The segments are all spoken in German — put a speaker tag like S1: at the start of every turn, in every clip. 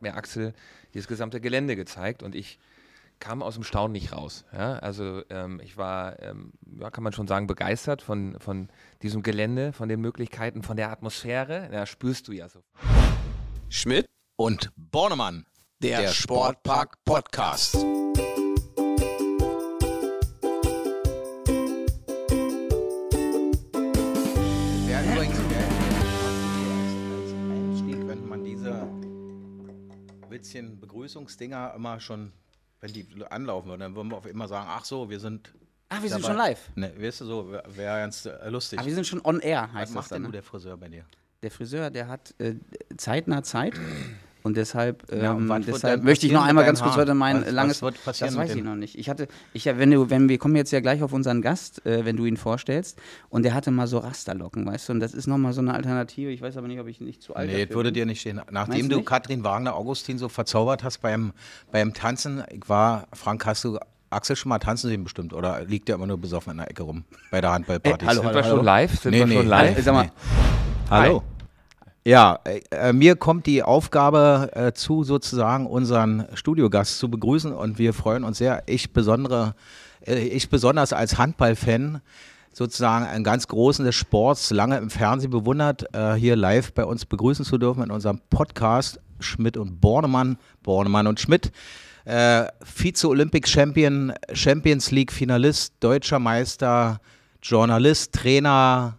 S1: mir Axel dieses gesamte Gelände gezeigt und ich kam aus dem Staunen nicht raus. Ja? Also ähm, ich war, ähm, ja, kann man schon sagen, begeistert von, von diesem Gelände, von den Möglichkeiten, von der Atmosphäre. Ja, spürst du ja so.
S2: Schmidt und Bornemann, der, der Sportpark Podcast.
S3: Witzchen Begrüßungsdinger immer schon wenn die anlaufen würden, dann würden wir auf immer sagen, ach so, wir sind.
S4: Ach, wir sind dabei. schon live.
S3: Ne, weißt du so, wäre wär ganz äh, lustig.
S4: Ach, wir sind schon on air,
S3: heißt Was macht denn ne? der Friseur bei dir?
S4: Der Friseur, der hat äh, zeitnah Zeit. Und deshalb, ähm, ja, und deshalb möchte ich noch einmal ganz kurz heute mein was, langes. Wird passieren das weiß ich noch nicht. Ich hatte, ich wenn du, wenn wir kommen jetzt ja gleich auf unseren Gast, äh, wenn du ihn vorstellst, und der hatte mal so Rasterlocken, weißt du, und das ist nochmal so eine Alternative. Ich weiß aber nicht, ob ich nicht zu alt bin.
S3: Nee, das würde dir nicht stehen. Nachdem du, du Katrin Wagner Augustin so verzaubert hast beim, beim Tanzen, ich war, Frank, hast du Axel schon mal tanzen sehen bestimmt oder liegt der immer nur besoffen in der Ecke rum bei der Handballparty?
S1: Äh, hallo, Sind hallo, wir hallo. schon live? Sind nee, wir nee, schon live?
S3: Nee. Sag mal, hallo. Hi. Ja, äh, mir kommt die Aufgabe äh, zu, sozusagen unseren Studiogast zu begrüßen und wir freuen uns sehr. Ich, besondere, äh, ich besonders als Handballfan sozusagen einen ganz großen des Sports, lange im Fernsehen bewundert, äh, hier live bei uns begrüßen zu dürfen in unserem Podcast Schmidt und Bornemann, Bornemann und Schmidt. Äh, Vize-Olympic-Champion, Champions League-Finalist, deutscher Meister, Journalist, Trainer,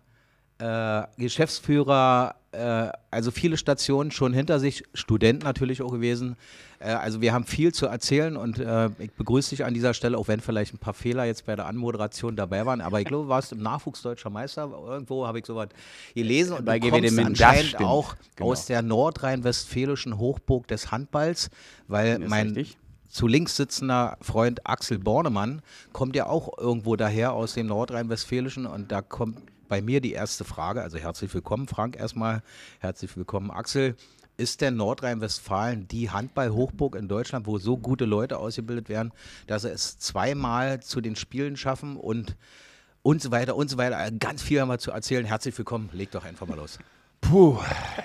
S3: äh, Geschäftsführer, äh, also viele Stationen schon hinter sich, Student natürlich auch gewesen. Äh, also wir haben viel zu erzählen und äh, ich begrüße dich an dieser Stelle, auch wenn vielleicht ein paar Fehler jetzt bei der Anmoderation dabei waren. Aber ich glaube, du warst im Nachwuchs deutscher Meister. Irgendwo habe ich sowas gelesen und bei du kommst anscheinend auch genau. aus der nordrhein-westfälischen Hochburg des Handballs, weil mein richtig zu links sitzender Freund Axel Bornemann kommt ja auch irgendwo daher aus dem Nordrhein-Westfälischen und da kommt bei mir die erste Frage. Also herzlich willkommen, Frank, erstmal. Herzlich willkommen, Axel. Ist denn Nordrhein-Westfalen die Handball-Hochburg in Deutschland, wo so gute Leute ausgebildet werden, dass sie es zweimal zu den Spielen schaffen und und so weiter und so weiter. Ganz viel haben wir zu erzählen. Herzlich willkommen. Leg doch einfach mal los.
S1: Puh,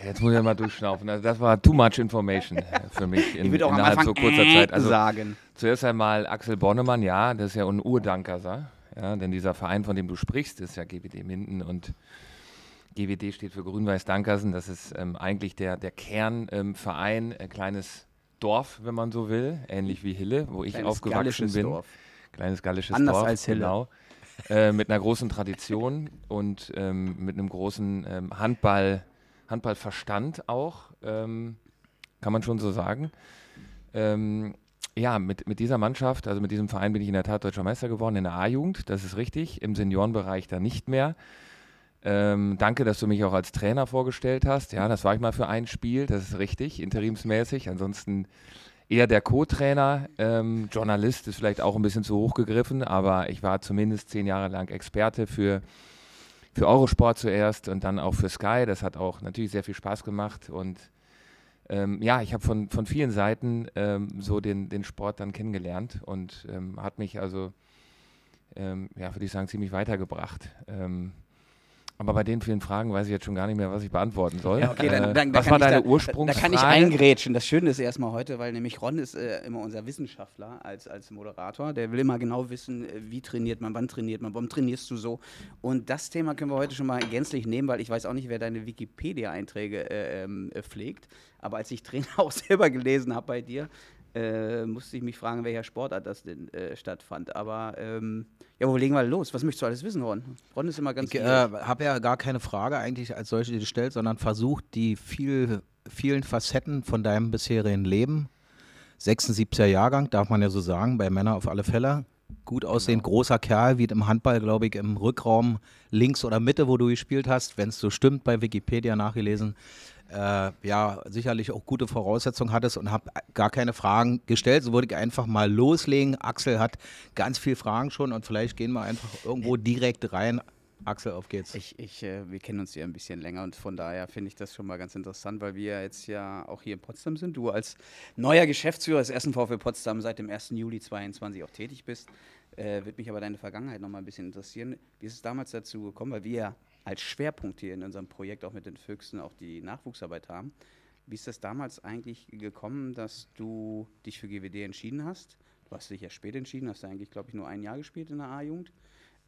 S1: jetzt muss ich mal durchschnaufen. Also das war too much information für mich in,
S4: ich auch innerhalb so kurzer äh Zeit. Also sagen.
S1: Zuerst einmal Axel Bonnemann, ja, das ist ja ein Urdanker, ja, denn dieser Verein, von dem du sprichst, ist ja GWD Minden und GWD steht für Grün-Weiß-Dankersen. Das ist ähm, eigentlich der, der Kernverein, ähm, ein kleines Dorf, wenn man so will, ähnlich wie Hille, wo ich Kleines aufgewachsen bin. Dorf. Kleines gallisches
S4: Anders
S1: Dorf.
S4: als Hille. Genau.
S1: Äh, mit einer großen Tradition und ähm, mit einem großen ähm, Handball, Handballverstand auch, ähm, kann man schon so sagen. Ja, mit, mit dieser Mannschaft, also mit diesem Verein bin ich in der Tat deutscher Meister geworden in der A-Jugend, das ist richtig, im Seniorenbereich da nicht mehr. Ähm, danke, dass du mich auch als Trainer vorgestellt hast. Ja, das war ich mal für ein Spiel, das ist richtig, interimsmäßig. Ansonsten eher der Co-Trainer. Ähm, Journalist ist vielleicht auch ein bisschen zu hoch gegriffen, aber ich war zumindest zehn Jahre lang Experte für, für Eurosport zuerst und dann auch für Sky. Das hat auch natürlich sehr viel Spaß gemacht und ähm, ja, ich habe von, von vielen Seiten ähm, so den, den Sport dann kennengelernt und ähm, hat mich also, ähm, ja, würde ich sagen, ziemlich weitergebracht. Ähm, aber bei den vielen Fragen weiß ich jetzt schon gar nicht mehr, was ich beantworten soll. Ja, okay, dann, dann, äh, was war deine da, Ursprungsfrage?
S4: Da kann ich eingrätschen. Das Schöne ist erstmal heute, weil nämlich Ron ist äh, immer unser Wissenschaftler als, als Moderator. Der will immer genau wissen, äh, wie trainiert man, wann trainiert man, warum trainierst du so. Und das Thema können wir heute schon mal gänzlich nehmen, weil ich weiß auch nicht, wer deine Wikipedia-Einträge äh, ähm, äh, pflegt. Aber als ich Trainer auch selber gelesen habe bei dir, äh, musste ich mich fragen, welcher Sportart das denn äh, stattfand. Aber ähm, ja, wo legen wir los? Was möchtest du alles wissen, Ron? Ron ist immer ganz
S3: Ich äh, habe ja gar keine Frage eigentlich als solche gestellt, sondern versucht, die viel, vielen Facetten von deinem bisherigen Leben, 76er Jahrgang, darf man ja so sagen, bei Männern auf alle Fälle, gut aussehend, genau. großer Kerl, wie im Handball, glaube ich, im Rückraum links oder Mitte, wo du gespielt hast, wenn es so stimmt, bei Wikipedia nachgelesen äh, ja sicherlich auch gute Voraussetzungen hattest und habe gar keine Fragen gestellt. So würde ich einfach mal loslegen. Axel hat ganz viele Fragen schon und vielleicht gehen wir einfach irgendwo direkt rein. Axel, auf geht's.
S4: Ich, ich, äh, wir kennen uns ja ein bisschen länger und von daher finde ich das schon mal ganz interessant, weil wir jetzt ja auch hier in Potsdam sind. Du als neuer Geschäftsführer des ersten VfL Potsdam seit dem 1. Juli 2022 auch tätig bist. Äh, Würde mich aber deine Vergangenheit noch mal ein bisschen interessieren. Wie ist es damals dazu gekommen, weil wir als Schwerpunkt hier in unserem Projekt auch mit den Füchsen auch die Nachwuchsarbeit haben. Wie ist das damals eigentlich gekommen, dass du dich für GWD entschieden hast? Du hast dich ja spät entschieden, hast du eigentlich, glaube ich, nur ein Jahr gespielt in der A-Jugend.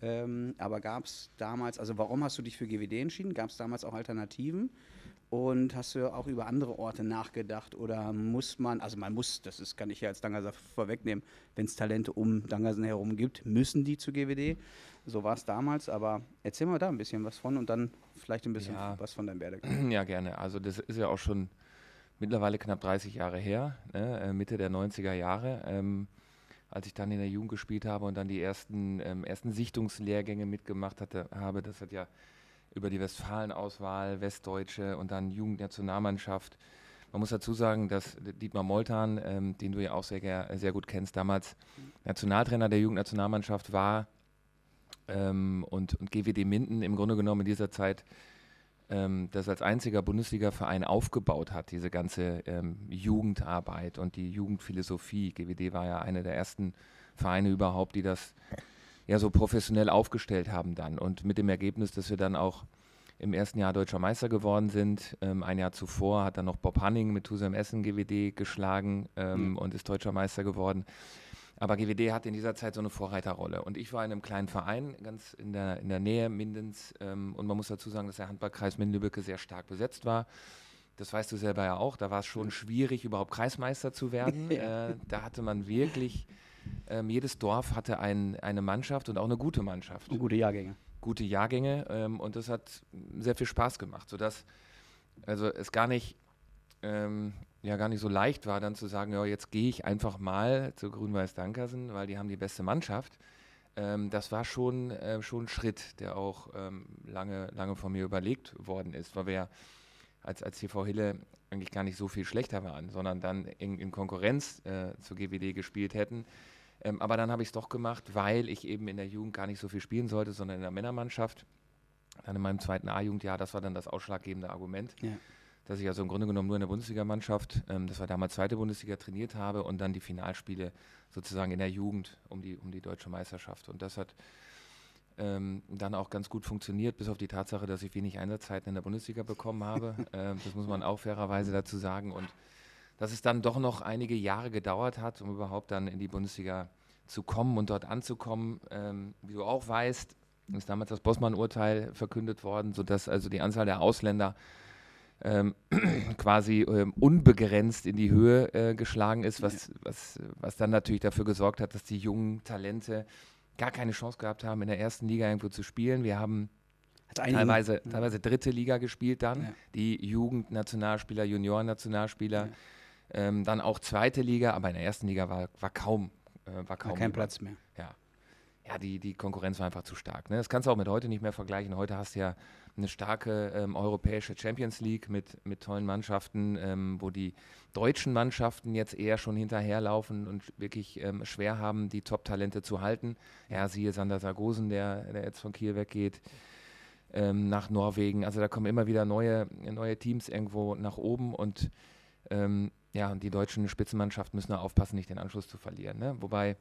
S4: Ähm, aber gab es damals, also warum hast du dich für GWD entschieden? Gab es damals auch Alternativen? Und hast du auch über andere Orte nachgedacht oder muss man, also man muss, das ist, kann ich ja als Dangerser vorwegnehmen, wenn es Talente um Dangersen herum gibt, müssen die zu GWD. So war es damals, aber erzähl mal da ein bisschen was von und dann vielleicht ein bisschen ja. was von deinem Werdegang.
S1: Ja, gerne. Also das ist ja auch schon mittlerweile knapp 30 Jahre her, ne? Äh, Mitte der 90er Jahre. Ähm, als ich dann in der Jugend gespielt habe und dann die ersten, ähm, ersten Sichtungslehrgänge mitgemacht hatte, habe, das hat ja über die Westfalen-Auswahl, Westdeutsche und dann Jugendnationalmannschaft. Man muss dazu sagen, dass Dietmar Moltan, ähm, den du ja auch sehr, sehr gut kennst, damals Nationaltrainer der Jugendnationalmannschaft war ähm, und, und GWD Minden im Grunde genommen in dieser Zeit ähm, das als einziger Bundesliga-Verein aufgebaut hat, diese ganze ähm, Jugendarbeit und die Jugendphilosophie. GWD war ja einer der ersten Vereine überhaupt, die das ja so professionell aufgestellt haben dann. Und mit dem Ergebnis, dass wir dann auch im ersten Jahr deutscher Meister geworden sind. Ähm, ein Jahr zuvor hat dann noch Bob Hanning mit Tusem Essen GWD geschlagen ähm, mhm. und ist deutscher Meister geworden. Aber GWD hat in dieser Zeit so eine Vorreiterrolle. Und ich war in einem kleinen Verein, ganz in der, in der Nähe Mindens. Ähm, und man muss dazu sagen, dass der Handballkreis Minden-Lübbecke sehr stark besetzt war. Das weißt du selber ja auch. Da war es schon schwierig, überhaupt Kreismeister zu werden. äh, da hatte man wirklich ähm, jedes Dorf hatte ein, eine Mannschaft und auch eine gute Mannschaft. Und
S4: gute Jahrgänge.
S1: Gute Jahrgänge ähm, und das hat sehr viel Spaß gemacht, sodass also es gar nicht, ähm, ja, gar nicht so leicht war, dann zu sagen, ja, jetzt gehe ich einfach mal zu Grün-Weiß Dankersen, weil die haben die beste Mannschaft. Ähm, das war schon, äh, schon ein Schritt, der auch ähm, lange, lange von mir überlegt worden ist, weil wir ja als, als TV Hille eigentlich gar nicht so viel schlechter waren, sondern dann in, in Konkurrenz äh, zur GWD gespielt hätten. Ähm, aber dann habe ich es doch gemacht, weil ich eben in der Jugend gar nicht so viel spielen sollte, sondern in der Männermannschaft. Dann in meinem zweiten A-Jugendjahr, das war dann das ausschlaggebende Argument, ja. dass ich also im Grunde genommen nur in der Bundesligamannschaft, ähm, das war damals zweite Bundesliga, trainiert habe und dann die Finalspiele sozusagen in der Jugend um die, um die deutsche Meisterschaft. Und das hat ähm, dann auch ganz gut funktioniert, bis auf die Tatsache, dass ich wenig Einsatzzeiten in der Bundesliga bekommen habe. ähm, das muss man auch fairerweise dazu sagen. Und dass es dann doch noch einige Jahre gedauert hat, um überhaupt dann in die Bundesliga zu kommen und dort anzukommen. Ähm, wie du auch weißt, ist damals das Bossmann-Urteil verkündet worden, sodass also die Anzahl der Ausländer ähm, quasi ähm, unbegrenzt in die Höhe äh, geschlagen ist, was, was, was dann natürlich dafür gesorgt hat, dass die jungen Talente gar keine Chance gehabt haben, in der ersten Liga irgendwo zu spielen. Wir haben teilweise, teilweise dritte Liga gespielt dann, ja. die Jugendnationalspieler, Junioren-Nationalspieler, ja. Ähm, dann auch zweite Liga, aber in der ersten Liga war, war kaum, äh, war kaum
S4: war kein Platz mehr.
S1: Ja, ja die, die Konkurrenz war einfach zu stark. Ne? Das kannst du auch mit heute nicht mehr vergleichen. Heute hast du ja eine starke ähm, europäische Champions League mit, mit tollen Mannschaften, ähm, wo die deutschen Mannschaften jetzt eher schon hinterherlaufen und wirklich ähm, schwer haben, die Top-Talente zu halten. Ja, siehe Sander Sargosen, der, der jetzt von Kiel weggeht. Ähm, nach Norwegen. Also da kommen immer wieder neue, neue Teams irgendwo nach oben und ähm, ja, die deutschen Spitzenmannschaften müssen da aufpassen, nicht den Anschluss zu verlieren. Ne? Wobei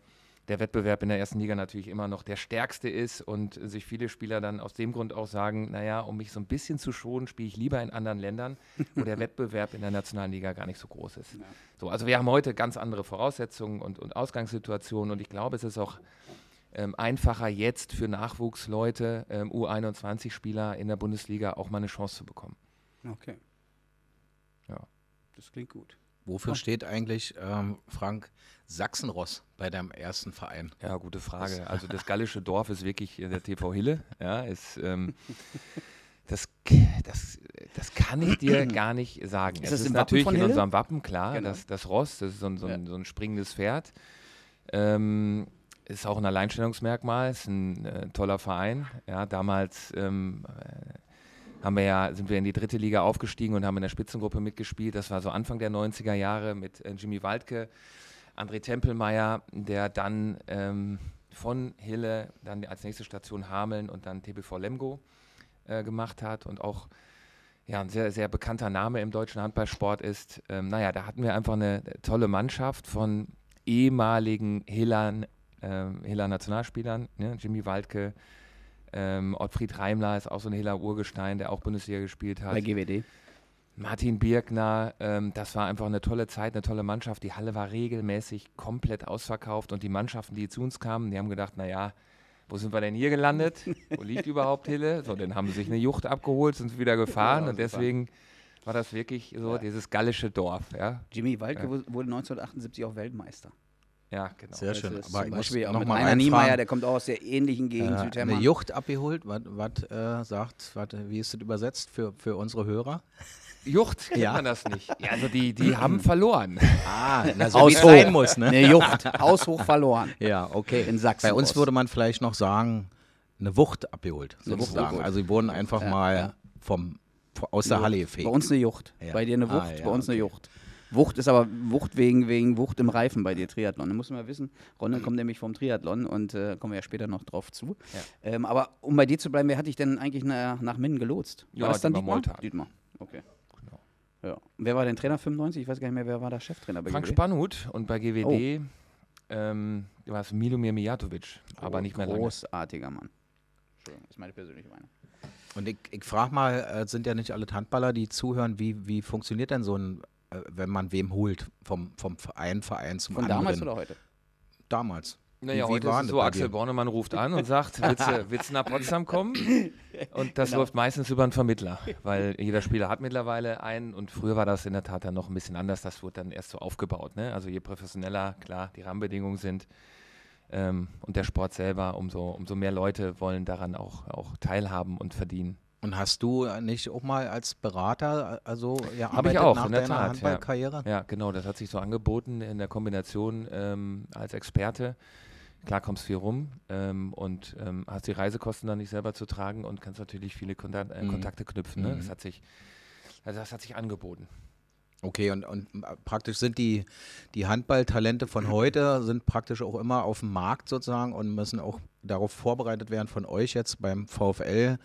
S1: der Wettbewerb in der ersten Liga natürlich immer noch der stärkste ist und sich viele Spieler dann aus dem Grund auch sagen, naja, um mich so ein bisschen zu schonen, spiele ich lieber in anderen Ländern, wo der Wettbewerb in der nationalen Liga gar nicht so groß ist. Ja. So, also wir haben heute ganz andere Voraussetzungen und, und Ausgangssituationen und ich glaube, es ist auch ähm, einfacher jetzt für Nachwuchsleute, ähm, U21-Spieler in der Bundesliga auch mal eine Chance zu bekommen.
S4: Okay. Das klingt gut.
S3: Wofür steht eigentlich, ähm, Frank, Sachsenross bei deinem ersten Verein?
S1: Ja, gute Frage. Also das gallische Dorf ist wirklich der TV Hille. Ja, ist, ähm, das, das, das kann ich dir gar nicht sagen.
S4: Ist es
S1: ist
S4: natürlich
S1: in unserem Wappen klar, genau. das, das Ross, das ist so ein, so ein, so ein springendes Pferd. Ähm, ist auch ein Alleinstellungsmerkmal, ist ein äh, toller Verein. Ja, damals ähm, äh, haben wir ja, sind wir in die dritte Liga aufgestiegen und haben in der Spitzengruppe mitgespielt. Das war so Anfang der 90er Jahre mit äh, Jimmy Waldke, André Tempelmeier, der dann ähm, von Hille dann als nächste Station Hameln und dann TBV Lemgo äh, gemacht hat und auch ja, ein sehr, sehr bekannter Name im deutschen Handballsport ist. Ähm, naja, da hatten wir einfach eine tolle Mannschaft von ehemaligen Hillern, äh, Hiller Nationalspielern, ne? Jimmy Waldke, ähm, Ottfried Reimler ist auch so ein heller Urgestein, der auch Bundesliga gespielt hat.
S4: Bei GWD.
S1: Martin Birkner, ähm, das war einfach eine tolle Zeit, eine tolle Mannschaft. Die Halle war regelmäßig komplett ausverkauft und die Mannschaften, die zu uns kamen, die haben gedacht, naja, wo sind wir denn hier gelandet? Wo liegt überhaupt Hille? So, dann haben sie sich eine Jucht abgeholt, sind wieder gefahren und deswegen war das wirklich so
S4: Ja.
S1: dieses gallische Dorf. Ja,
S4: Jimmy Waldke wurde 1978 auch Weltmeister.
S1: Ja genau.
S3: Sehr schön.
S4: Das ist
S3: Aber
S4: zum Beispiel auch mit Rainer. Niemeyer, der kommt auch aus der ähnlichen Gegend,
S3: Äh,
S4: Südhemmern.
S3: eine Jucht abgeholt, was äh, sagt, wat, wie ist das übersetzt für, für unsere Hörer?
S1: Jucht kennt
S3: Ja.
S1: man das nicht. Ja, also die, die haben verloren.
S3: Ah, na, so
S4: Haus
S3: wie es
S4: hoch.
S3: sein muss, ne?
S4: Eine Jucht, haushoch verloren.
S3: Ja, okay.
S4: In Sachsen
S3: Bei uns würde man vielleicht noch sagen, eine Wucht abgeholt,
S4: Eine Wucht
S3: sozusagen.
S4: abgeholt.
S3: Also die wurden einfach
S4: Ja,
S3: mal vom, aus der Halle gefegt.
S4: Bei uns eine Jucht. Bei dir eine
S3: Ah,
S4: Wucht,
S3: ja,
S4: bei uns eine
S3: okay.
S4: Jucht. Wucht ist aber Wucht wegen, wegen Wucht im Reifen bei dir, Triathlon. Da muss man wissen, Ronne kommt nämlich vom Triathlon und äh, kommen wir ja später noch drauf zu. Ähm, aber um bei dir zu bleiben, wer hat dich denn eigentlich nach, nach Minden gelotst?
S1: Ja,
S4: war das dann
S1: Dietmar
S4: Dietmar?
S1: Moltag.
S4: Dietmar, okay.
S1: Genau.
S4: Ja. Wer war denn Trainer 95? Ich weiß gar nicht mehr, wer war der Cheftrainer bei
S1: Frank
S4: GWD?
S1: Spannhut und bei GWD ähm, war es Milomir Mijatovic, aber nicht mehr lange.
S4: Großartiger Mann. Entschuldigung, das ist meine persönliche Meinung.
S3: Und ich, ich frage mal, äh, sind ja nicht alle Handballer, die zuhören, wie, wie funktioniert denn so ein, wenn man wem holt, vom, vom einen Verein zum
S4: Von
S3: anderen?
S4: damals oder heute?
S3: Damals.
S1: Naja,
S3: Wie- wie
S1: heute
S3: war
S1: ist es
S3: das
S1: so, Axel? Bornemann ruft an und sagt, willst du, willst du nach Potsdam kommen? Und das läuft meistens über einen Vermittler, weil jeder Spieler hat mittlerweile einen und früher war das in der Tat dann noch ein bisschen anders, das wurde dann erst so aufgebaut. Ne? Also je professioneller, klar, die Rahmenbedingungen sind ähm, und der Sport selber, umso, umso mehr Leute wollen daran auch, auch teilhaben und verdienen.
S3: Und hast du äh, nicht auch mal als Berater, äh, also ja,
S1: Hab ich
S3: arbeitet
S1: auch,
S3: nach
S1: in der
S3: deiner
S1: Tat, ja.
S3: Handballkarriere?
S1: Ja, genau, das hat sich so angeboten in der Kombination ähm, als Experte. Klar kommst viel rum ähm, und ähm, hast die Reisekosten dann nicht selber zu tragen und kannst natürlich viele Kontak äh,
S3: Mhm.
S1: Kontakte knüpfen. Ne?
S3: Mhm.
S1: Das, hat sich, also das hat sich angeboten.
S3: Okay, und, und äh, praktisch sind die, die Handballtalente von heute sind praktisch auch immer auf dem Markt sozusagen und müssen auch darauf vorbereitet werden von euch jetzt beim VfL,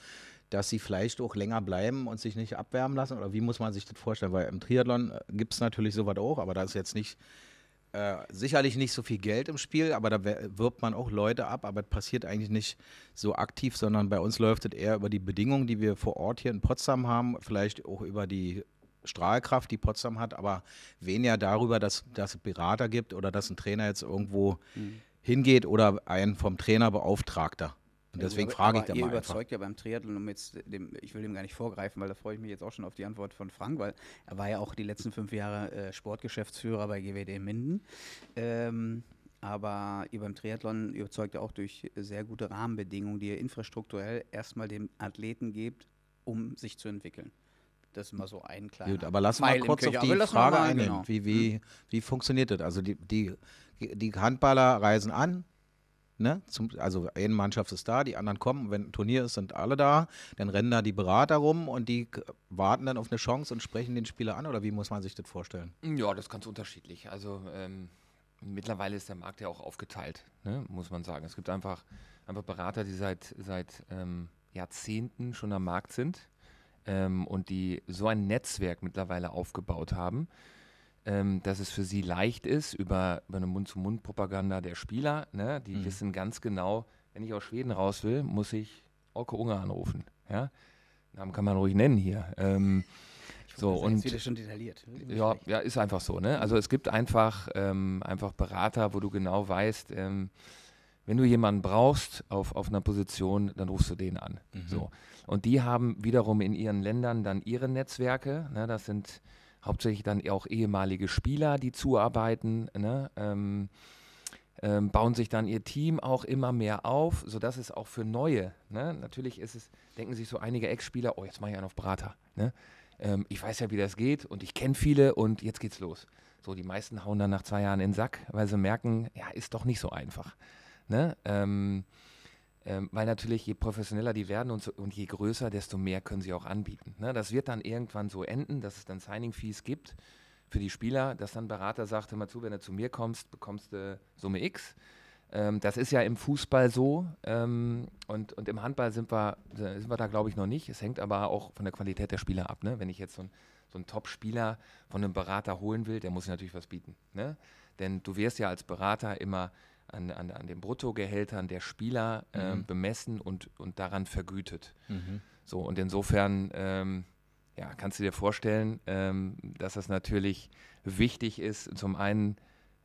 S3: dass sie vielleicht auch länger bleiben und sich nicht abwärmen lassen? Oder wie muss man sich das vorstellen? Weil im Triathlon gibt es natürlich sowas auch, aber da ist jetzt nicht äh, sicherlich nicht so viel Geld im Spiel, aber da wirbt man auch Leute ab, aber es passiert eigentlich nicht so aktiv, sondern bei uns läuft es eher über die Bedingungen, die wir vor Ort hier in Potsdam haben, vielleicht auch über die Strahlkraft, die Potsdam hat, aber weniger darüber, dass, dass es Berater gibt oder dass ein Trainer jetzt irgendwo hingeht oder ein vom Trainer Beauftragter. Und deswegen
S4: aber-
S3: frage ich da
S4: ihr
S3: mal einfach.
S4: überzeugt ja beim Triathlon, um jetzt dem, ich will dem gar nicht vorgreifen, weil da freue ich mich jetzt auch schon auf die Antwort von Frank, weil er war ja auch die letzten fünf Jahre äh, Sportgeschäftsführer bei GWD Minden. Ähm, aber ihr beim Triathlon überzeugt ja auch durch sehr gute Rahmenbedingungen, die ihr infrastrukturell erstmal dem Athleten gebt, um sich zu entwickeln. Das ist mal so ein kleiner
S3: Gut, aber lass mal kurz auf die
S4: Aber
S3: Frage
S4: mal,
S3: eingehen.
S4: genau.
S3: Wie, wie, wie funktioniert das? Also die, die, die Handballer reisen an, ne? Zum, also eine Mannschaft ist da, die anderen kommen, wenn ein Turnier ist, sind alle da, dann rennen da die Berater rum und die warten dann auf eine Chance und sprechen den Spieler an oder wie muss man sich das vorstellen?
S1: Ja, das ist ganz unterschiedlich. Also ähm, mittlerweile ist der Markt ja auch aufgeteilt, ne? muss man sagen. Es gibt einfach, einfach Berater, die seit, seit ähm, Jahrzehnten schon am Markt sind ähm, und die so ein Netzwerk mittlerweile aufgebaut haben, ähm, dass es für sie leicht ist, über, über eine Mund-zu-Mund-Propaganda der Spieler, ne? die
S3: Mhm.
S1: wissen ganz genau, wenn ich aus Schweden raus will, muss ich Orko Unge anrufen. Ja? Namen kann man ruhig nennen hier. Ähm, so,
S4: Das ist
S1: und
S4: wieder schon detailliert.
S1: ja, ja, ist einfach so. Ne? Also es gibt einfach, ähm, einfach Berater, wo du genau weißt, ähm, wenn du jemanden brauchst auf, auf einer Position, dann rufst du den an. So. Und die haben wiederum in ihren Ländern dann ihre Netzwerke. Ne? Das sind hauptsächlich dann auch ehemalige Spieler, die zuarbeiten. Ne? Ähm, ähm, bauen sich dann ihr Team auch immer mehr auf, sodass es auch für neue, ne? natürlich ist es, denken sich so einige Ex-Spieler, oh, jetzt mache ich einen auf Berater. Ne? Ähm, ich weiß ja, wie das geht und ich kenne viele und jetzt geht's los. So, die meisten hauen dann nach zwei Jahren in den Sack, weil sie merken, ja, ist doch nicht so einfach. Ne? Ähm, ähm, weil natürlich, je professioneller die werden und, so, und je größer, desto mehr können sie auch anbieten. Ne? Das wird dann irgendwann so enden, dass es dann Signing-Fees gibt für die Spieler, dass dann Berater sagt, hör mal zu, wenn du zu mir kommst, bekommst du Summe X. Ähm, das ist ja im Fußball so ähm, und, und im Handball sind wir, sind wir da, glaube ich, noch nicht. Es hängt aber auch von der Qualität der Spieler ab. Ne? Wenn ich jetzt so, ein, so einen Top-Spieler von einem Berater holen will, der muss natürlich was bieten. Ne? Denn du wirst ja als Berater immer an, an, an den Bruttogehältern der Spieler ähm, bemessen und, und daran vergütet. So, und insofern ähm, ja, kannst du dir vorstellen, ähm, dass das natürlich wichtig ist, zum einen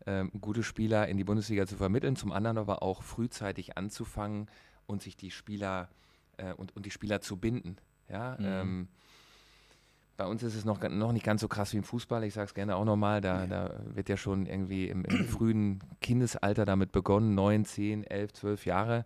S1: ähm, gute Spieler in die Bundesliga zu vermitteln, zum anderen aber auch frühzeitig anzufangen und sich die Spieler äh, und, und die Spieler zu binden. Ja, mhm. Bei uns ist es noch, noch nicht ganz so krass wie im Fußball. Ich sage es gerne auch nochmal. Da, da wird ja schon irgendwie im, im frühen Kindesalter damit begonnen, neun, zehn, elf, zwölf Jahre.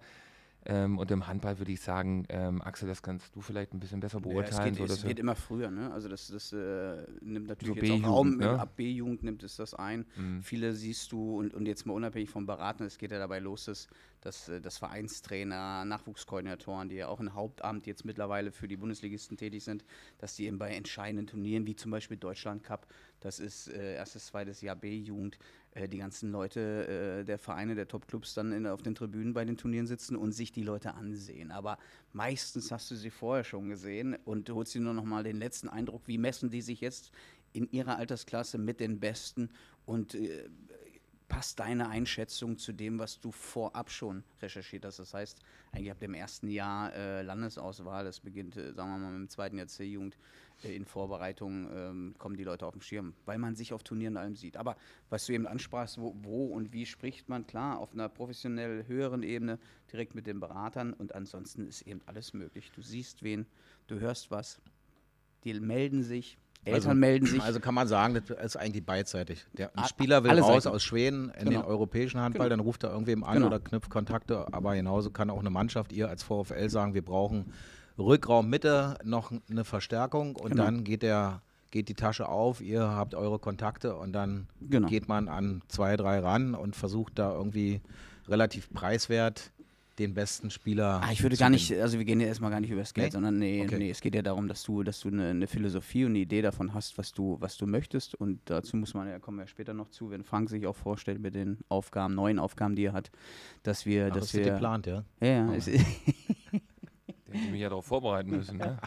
S1: Ähm, und im Handball würde ich sagen, ähm, Axel, das kannst du vielleicht ein bisschen besser beurteilen.
S4: Ja, es geht,
S1: so,
S4: es geht immer früher, ne? Also das, das äh, nimmt natürlich so jetzt auch Raum, ne? ab B-Jugend nimmt es das ein. Mhm. Viele siehst du und, und jetzt mal unabhängig vom Beraten, es geht ja dabei los, dass, dass, äh, dass Vereinstrainer, Nachwuchskoordinatoren, die ja auch ein Hauptamt jetzt mittlerweile für die Bundesligisten tätig sind, dass die eben bei entscheidenden Turnieren, wie zum Beispiel Deutschland Cup, das ist äh, erstes, zweites Jahr B-Jugend, äh, die ganzen Leute äh, der Vereine, der Top-Clubs dann in, auf den Tribünen bei den Turnieren sitzen und sich die Leute ansehen. Aber meistens hast du sie vorher schon gesehen und holst dir nur noch mal den letzten Eindruck, wie messen die sich jetzt in ihrer Altersklasse mit den Besten und äh, passt deine Einschätzung zu dem, was du vorab schon recherchiert hast? Das heißt, eigentlich ab dem ersten Jahr äh, Landesauswahl, das beginnt, äh, sagen wir mal, mit dem zweiten Jahr C-Jugend, in Vorbereitung ähm, kommen die Leute auf den Schirm, weil man sich auf Turnieren allem sieht. Aber was du eben ansprachst, wo, wo, und wie spricht man, klar, auf einer professionell höheren Ebene direkt mit den Beratern und ansonsten ist eben alles möglich. Du siehst wen, du hörst was, die melden sich, Eltern
S3: also,
S4: melden sich.
S3: Also kann man sagen, das ist eigentlich beidseitig. Der, ein Spieler will raus Seiten. aus Schweden in genau. den europäischen Handball, genau. dann ruft er irgendwem an genau. oder knüpft Kontakte. Aber genauso kann auch eine Mannschaft, ihr als VfL sagen, wir brauchen Rückraum Mitte noch eine Verstärkung und genau. dann geht der geht die Tasche auf, ihr habt eure Kontakte und dann genau. geht man an zwei, drei ran und versucht da irgendwie relativ preiswert den besten Spieler.
S4: Ah, ich würde gar nicht, also wir gehen ja erstmal gar nicht über das Geld, nee? sondern nee, okay. nee, es geht ja darum, dass du, dass du eine, eine, Philosophie und eine Idee davon hast, was du, was du möchtest. Und dazu muss man ja, kommen wir später noch zu, wenn Frank sich auch vorstellt mit den Aufgaben, neuen Aufgaben, die er hat, dass wir,
S3: Ach,
S4: dass
S3: ist
S4: wir.
S3: geplant, ja?
S4: Ja, ja. Oh.
S1: die mich ja darauf vorbereiten müssen. Ne?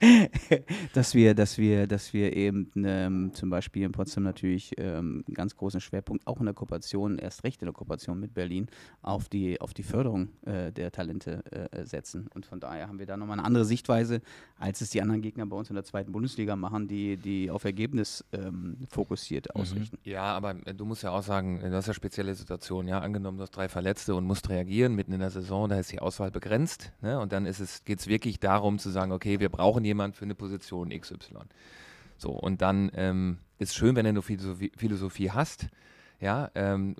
S4: dass wir, dass wir, dass wir eben ähm, zum Beispiel in Potsdam natürlich ähm, einen ganz großen Schwerpunkt, auch in der Kooperation, erst recht in der Kooperation mit Berlin, auf die, auf die Förderung äh, der Talente äh, setzen. Und von daher haben wir da nochmal eine andere Sichtweise, als es die anderen Gegner bei uns in der zweiten Bundesliga machen, die, die auf Ergebnis ähm, fokussiert mhm. ausrichten.
S1: Ja, aber äh, du musst ja auch sagen, du hast ja spezielle Situationen, ja, angenommen, du hast drei Verletzte und musst reagieren mitten in der Saison, da ist die Auswahl begrenzt, ne? Und dann ist es geht es wirklich darum zu sagen, okay, wir brauchen jemanden für eine Position XY. So, und dann ähm, ist schön, wenn du eine Philosophie, Philosophie hast. Ja, ähm,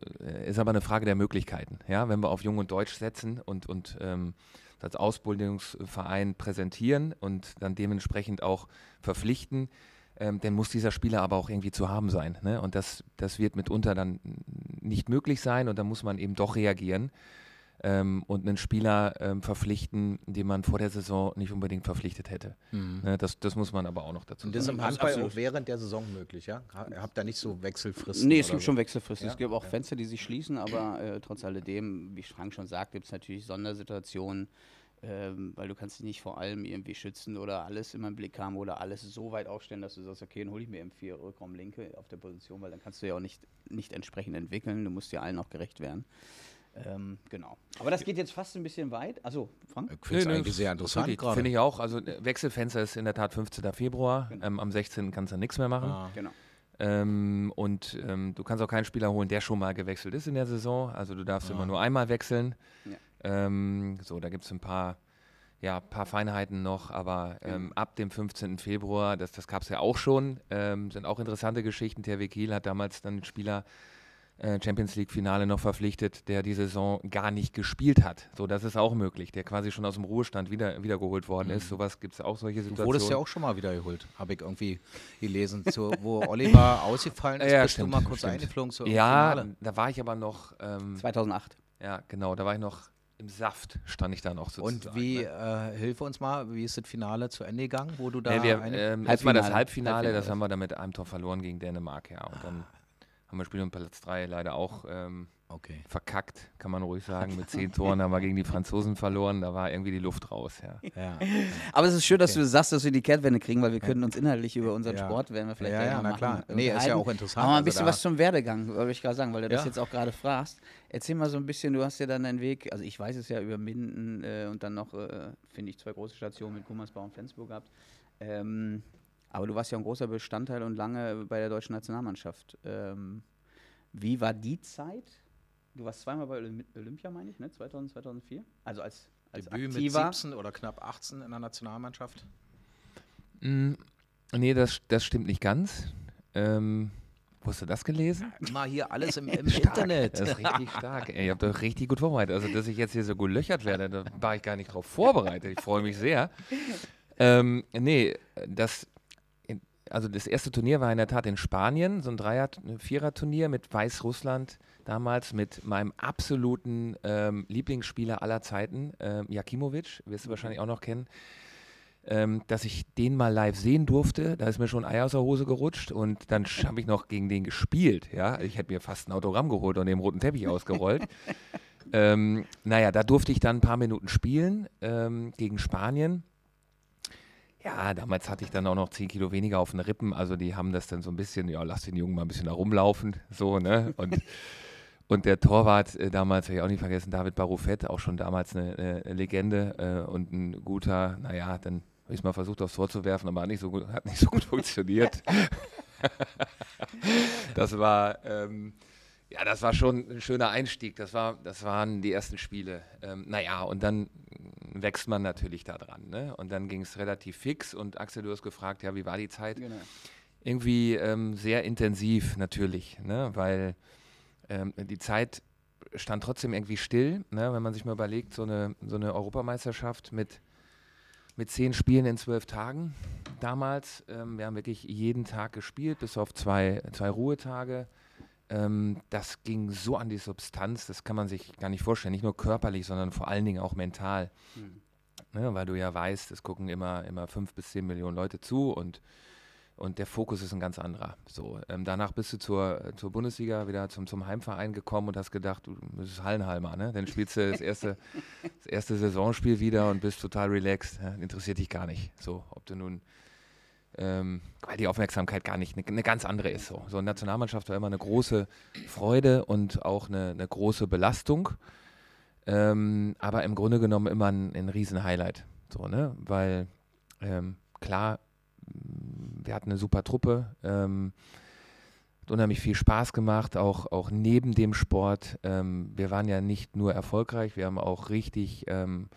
S1: ist aber eine Frage der Möglichkeiten. Ja, wenn wir auf Jung und Deutsch setzen und, und ähm, als Ausbildungsverein präsentieren und dann dementsprechend auch verpflichten, ähm, dann muss dieser Spieler aber auch irgendwie zu haben sein. Ne? Und das, das wird mitunter dann nicht möglich sein und da muss man eben doch reagieren ähm, und einen Spieler ähm, verpflichten, den man vor der Saison nicht unbedingt verpflichtet hätte. Mhm. Ne, das, das muss man aber auch noch dazu
S3: sagen. Und das ist im Handball auch während der Saison möglich, ja? Ihr habt da nicht so Wechselfristen?
S4: Nee, es gibt so? schon Wechselfristen. Ja? Es gibt auch Fenster, die sich schließen, aber äh, trotz alledem, wie Frank schon sagt, gibt es natürlich Sondersituationen. Ähm, weil du kannst dich nicht vor allem irgendwie schützen oder alles immer im Blick haben oder alles so weit aufstellen, dass du sagst, okay, dann hole ich mir M4 Rückraum Linke auf der Position, weil dann kannst du ja auch nicht, nicht entsprechend entwickeln. Du musst ja allen auch gerecht werden. Ähm, genau. Aber das geht jetzt fast ein bisschen weit. Also, Frank?
S3: Ich finde es eigentlich sehr interessant
S1: Finde ich auch. Also, äh, Wechselfenster ist in der Tat 15. Februar. Genau. Ähm, am 16. kannst du nichts mehr machen. Ah. Genau. Ähm, und ähm, du kannst auch keinen Spieler holen, der schon mal gewechselt ist in der Saison. Also, du darfst ah. immer nur einmal wechseln. Ja. Ähm, so, da gibt es ein paar ja, paar Feinheiten noch, aber ähm, ab dem 15. Februar, das, das gab es ja auch schon, ähm, sind auch interessante Geschichten. THW Kiel hat damals dann Spieler äh, Champions League-Finale noch verpflichtet, der die Saison gar nicht gespielt hat. So, das ist auch möglich, der quasi schon aus dem Ruhestand wieder, wiedergeholt worden mhm. ist. Sowas gibt es auch solche Situationen. Du
S3: wurdest ja auch schon mal wiedergeholt, habe ich irgendwie gelesen, zu, wo Oliver ausgefallen ist.
S1: Ja,
S3: bist
S1: stimmt,
S3: du mal kurz stimmt. eingeflogen zur
S1: Ja, Finale. da war ich aber noch.
S4: Ähm, 2008.
S1: Ja, genau, da war ich noch im Saft stand ich da noch
S3: sozusagen. Und wie, ne? äh, hilf uns mal, wie ist das Finale zu Ende gegangen, wo du da.
S1: Nee, wir, ähm, Halbfinale. das Halbfinale, Halbfinale, das haben wir dann mit einem Tor verloren gegen Dänemark, ja. Und dann haben wir Spiel um Platz 3 leider auch ähm, okay. verkackt, kann man ruhig sagen. Mit zehn Toren haben wir gegen die Franzosen verloren, da war irgendwie die Luft raus. Ja.
S4: ja. Aber es ist schön, dass okay. du sagst, dass wir die Kehrtwende kriegen, weil wir können uns inhaltlich über unseren ja. Sport, werden wir vielleicht
S3: ja, ja, na klar. Nee, ist ja auch interessant.
S4: Aber ein also bisschen also was zum Werdegang, wollte ich gerade sagen, weil du das jetzt auch gerade fragst. Erzähl mal so ein bisschen, du hast ja dann deinen Weg, also ich weiß es ja über Minden äh, und dann noch, äh, finde ich, zwei große Stationen mit Gummersbach und Flensburg gehabt. Ähm, Aber du warst ja ein großer Bestandteil und lange bei der deutschen Nationalmannschaft. Ähm, wie war die Zeit? Du warst zweimal bei Olymp Olympia, meine ich, ne? 2000, 2004? Also als, als
S3: Debüt
S4: aktiver.
S3: mit 17 oder knapp 18 in der Nationalmannschaft.
S1: Mm, nee, das, das stimmt nicht ganz. Ähm, wo hast du das gelesen?
S3: Mal hier alles im, im. Internet.
S1: Das ist richtig stark. Ey, ihr habt doch richtig gut vorbereitet. Also, dass ich jetzt hier so gelöchert werde, da war ich gar nicht drauf vorbereitet. Ich freue mich sehr. Ähm, nee, das, also das erste Turnier war in der Tat in Spanien, so ein Dreier-, Vierer-Turnier mit Weißrussland damals mit meinem absoluten ähm, Lieblingsspieler aller Zeiten, ähm, Jakimovic, wirst du wahrscheinlich auch noch kennen. Ähm, dass ich den mal live sehen durfte, da ist mir schon ein Ei aus der Hose gerutscht und dann habe ich noch gegen den gespielt. Ja, ich hätte mir fast ein Autogramm geholt und den roten Teppich ausgerollt. ähm, naja, da durfte ich dann ein paar Minuten spielen ähm, gegen Spanien. Ja, damals hatte ich dann auch noch 10 Kilo weniger auf den Rippen, also die haben das dann so ein bisschen, ja, lass den Jungen mal ein bisschen da rumlaufen, so, ne? Und, und der Torwart äh, damals, habe ich auch nicht vergessen, David Baroufet, auch schon damals eine, eine Legende äh, und ein guter, naja, dann habe ich es mal versucht aufs Tor zu werfen, aber hat nicht so gut, hat nicht so gut funktioniert. das war, ähm, ja, das war schon ein schöner Einstieg. Das, war, das waren die ersten Spiele. Ähm, naja, und dann wächst man natürlich da dran. Ne? Und dann ging es relativ fix. Und Axel, du hast gefragt, ja, wie war die Zeit?
S4: Genau.
S1: Irgendwie ähm, sehr intensiv natürlich, ne? weil ähm, die Zeit stand trotzdem irgendwie still. Ne? Wenn man sich mal überlegt, so eine, so eine Europameisterschaft mit, mit zehn Spielen in zwölf Tagen damals. Ähm, wir haben wirklich jeden Tag gespielt, bis auf zwei, zwei Ruhetage. Ähm, das ging so an die Substanz, das kann man sich gar nicht vorstellen. Nicht nur körperlich, sondern vor allen Dingen auch mental.
S4: Hm.
S1: Ne, weil du ja weißt, es gucken immer, immer fünf bis zehn Millionen Leute zu und, und der Fokus ist ein ganz anderer. So, ähm, danach bist du zur, zur Bundesliga wieder zum, zum Heimverein gekommen und hast gedacht, du bist Hallenhalmer, ne? Dann spielst du das erste, das erste Saisonspiel wieder und bist total relaxed. Ja? Interessiert dich gar nicht. So, ob du nun ähm, weil die Aufmerksamkeit gar nicht eine, eine ganz andere ist. So. so eine Nationalmannschaft war immer eine große Freude und auch eine, eine große Belastung, ähm, aber im Grunde genommen immer ein, ein Riesen-Highlight. So, ne? Weil ähm, klar, wir hatten eine super Truppe, ähm, hat unheimlich viel Spaß gemacht, auch, auch neben dem Sport. Ähm, wir waren ja nicht nur erfolgreich, wir haben auch richtig ähm,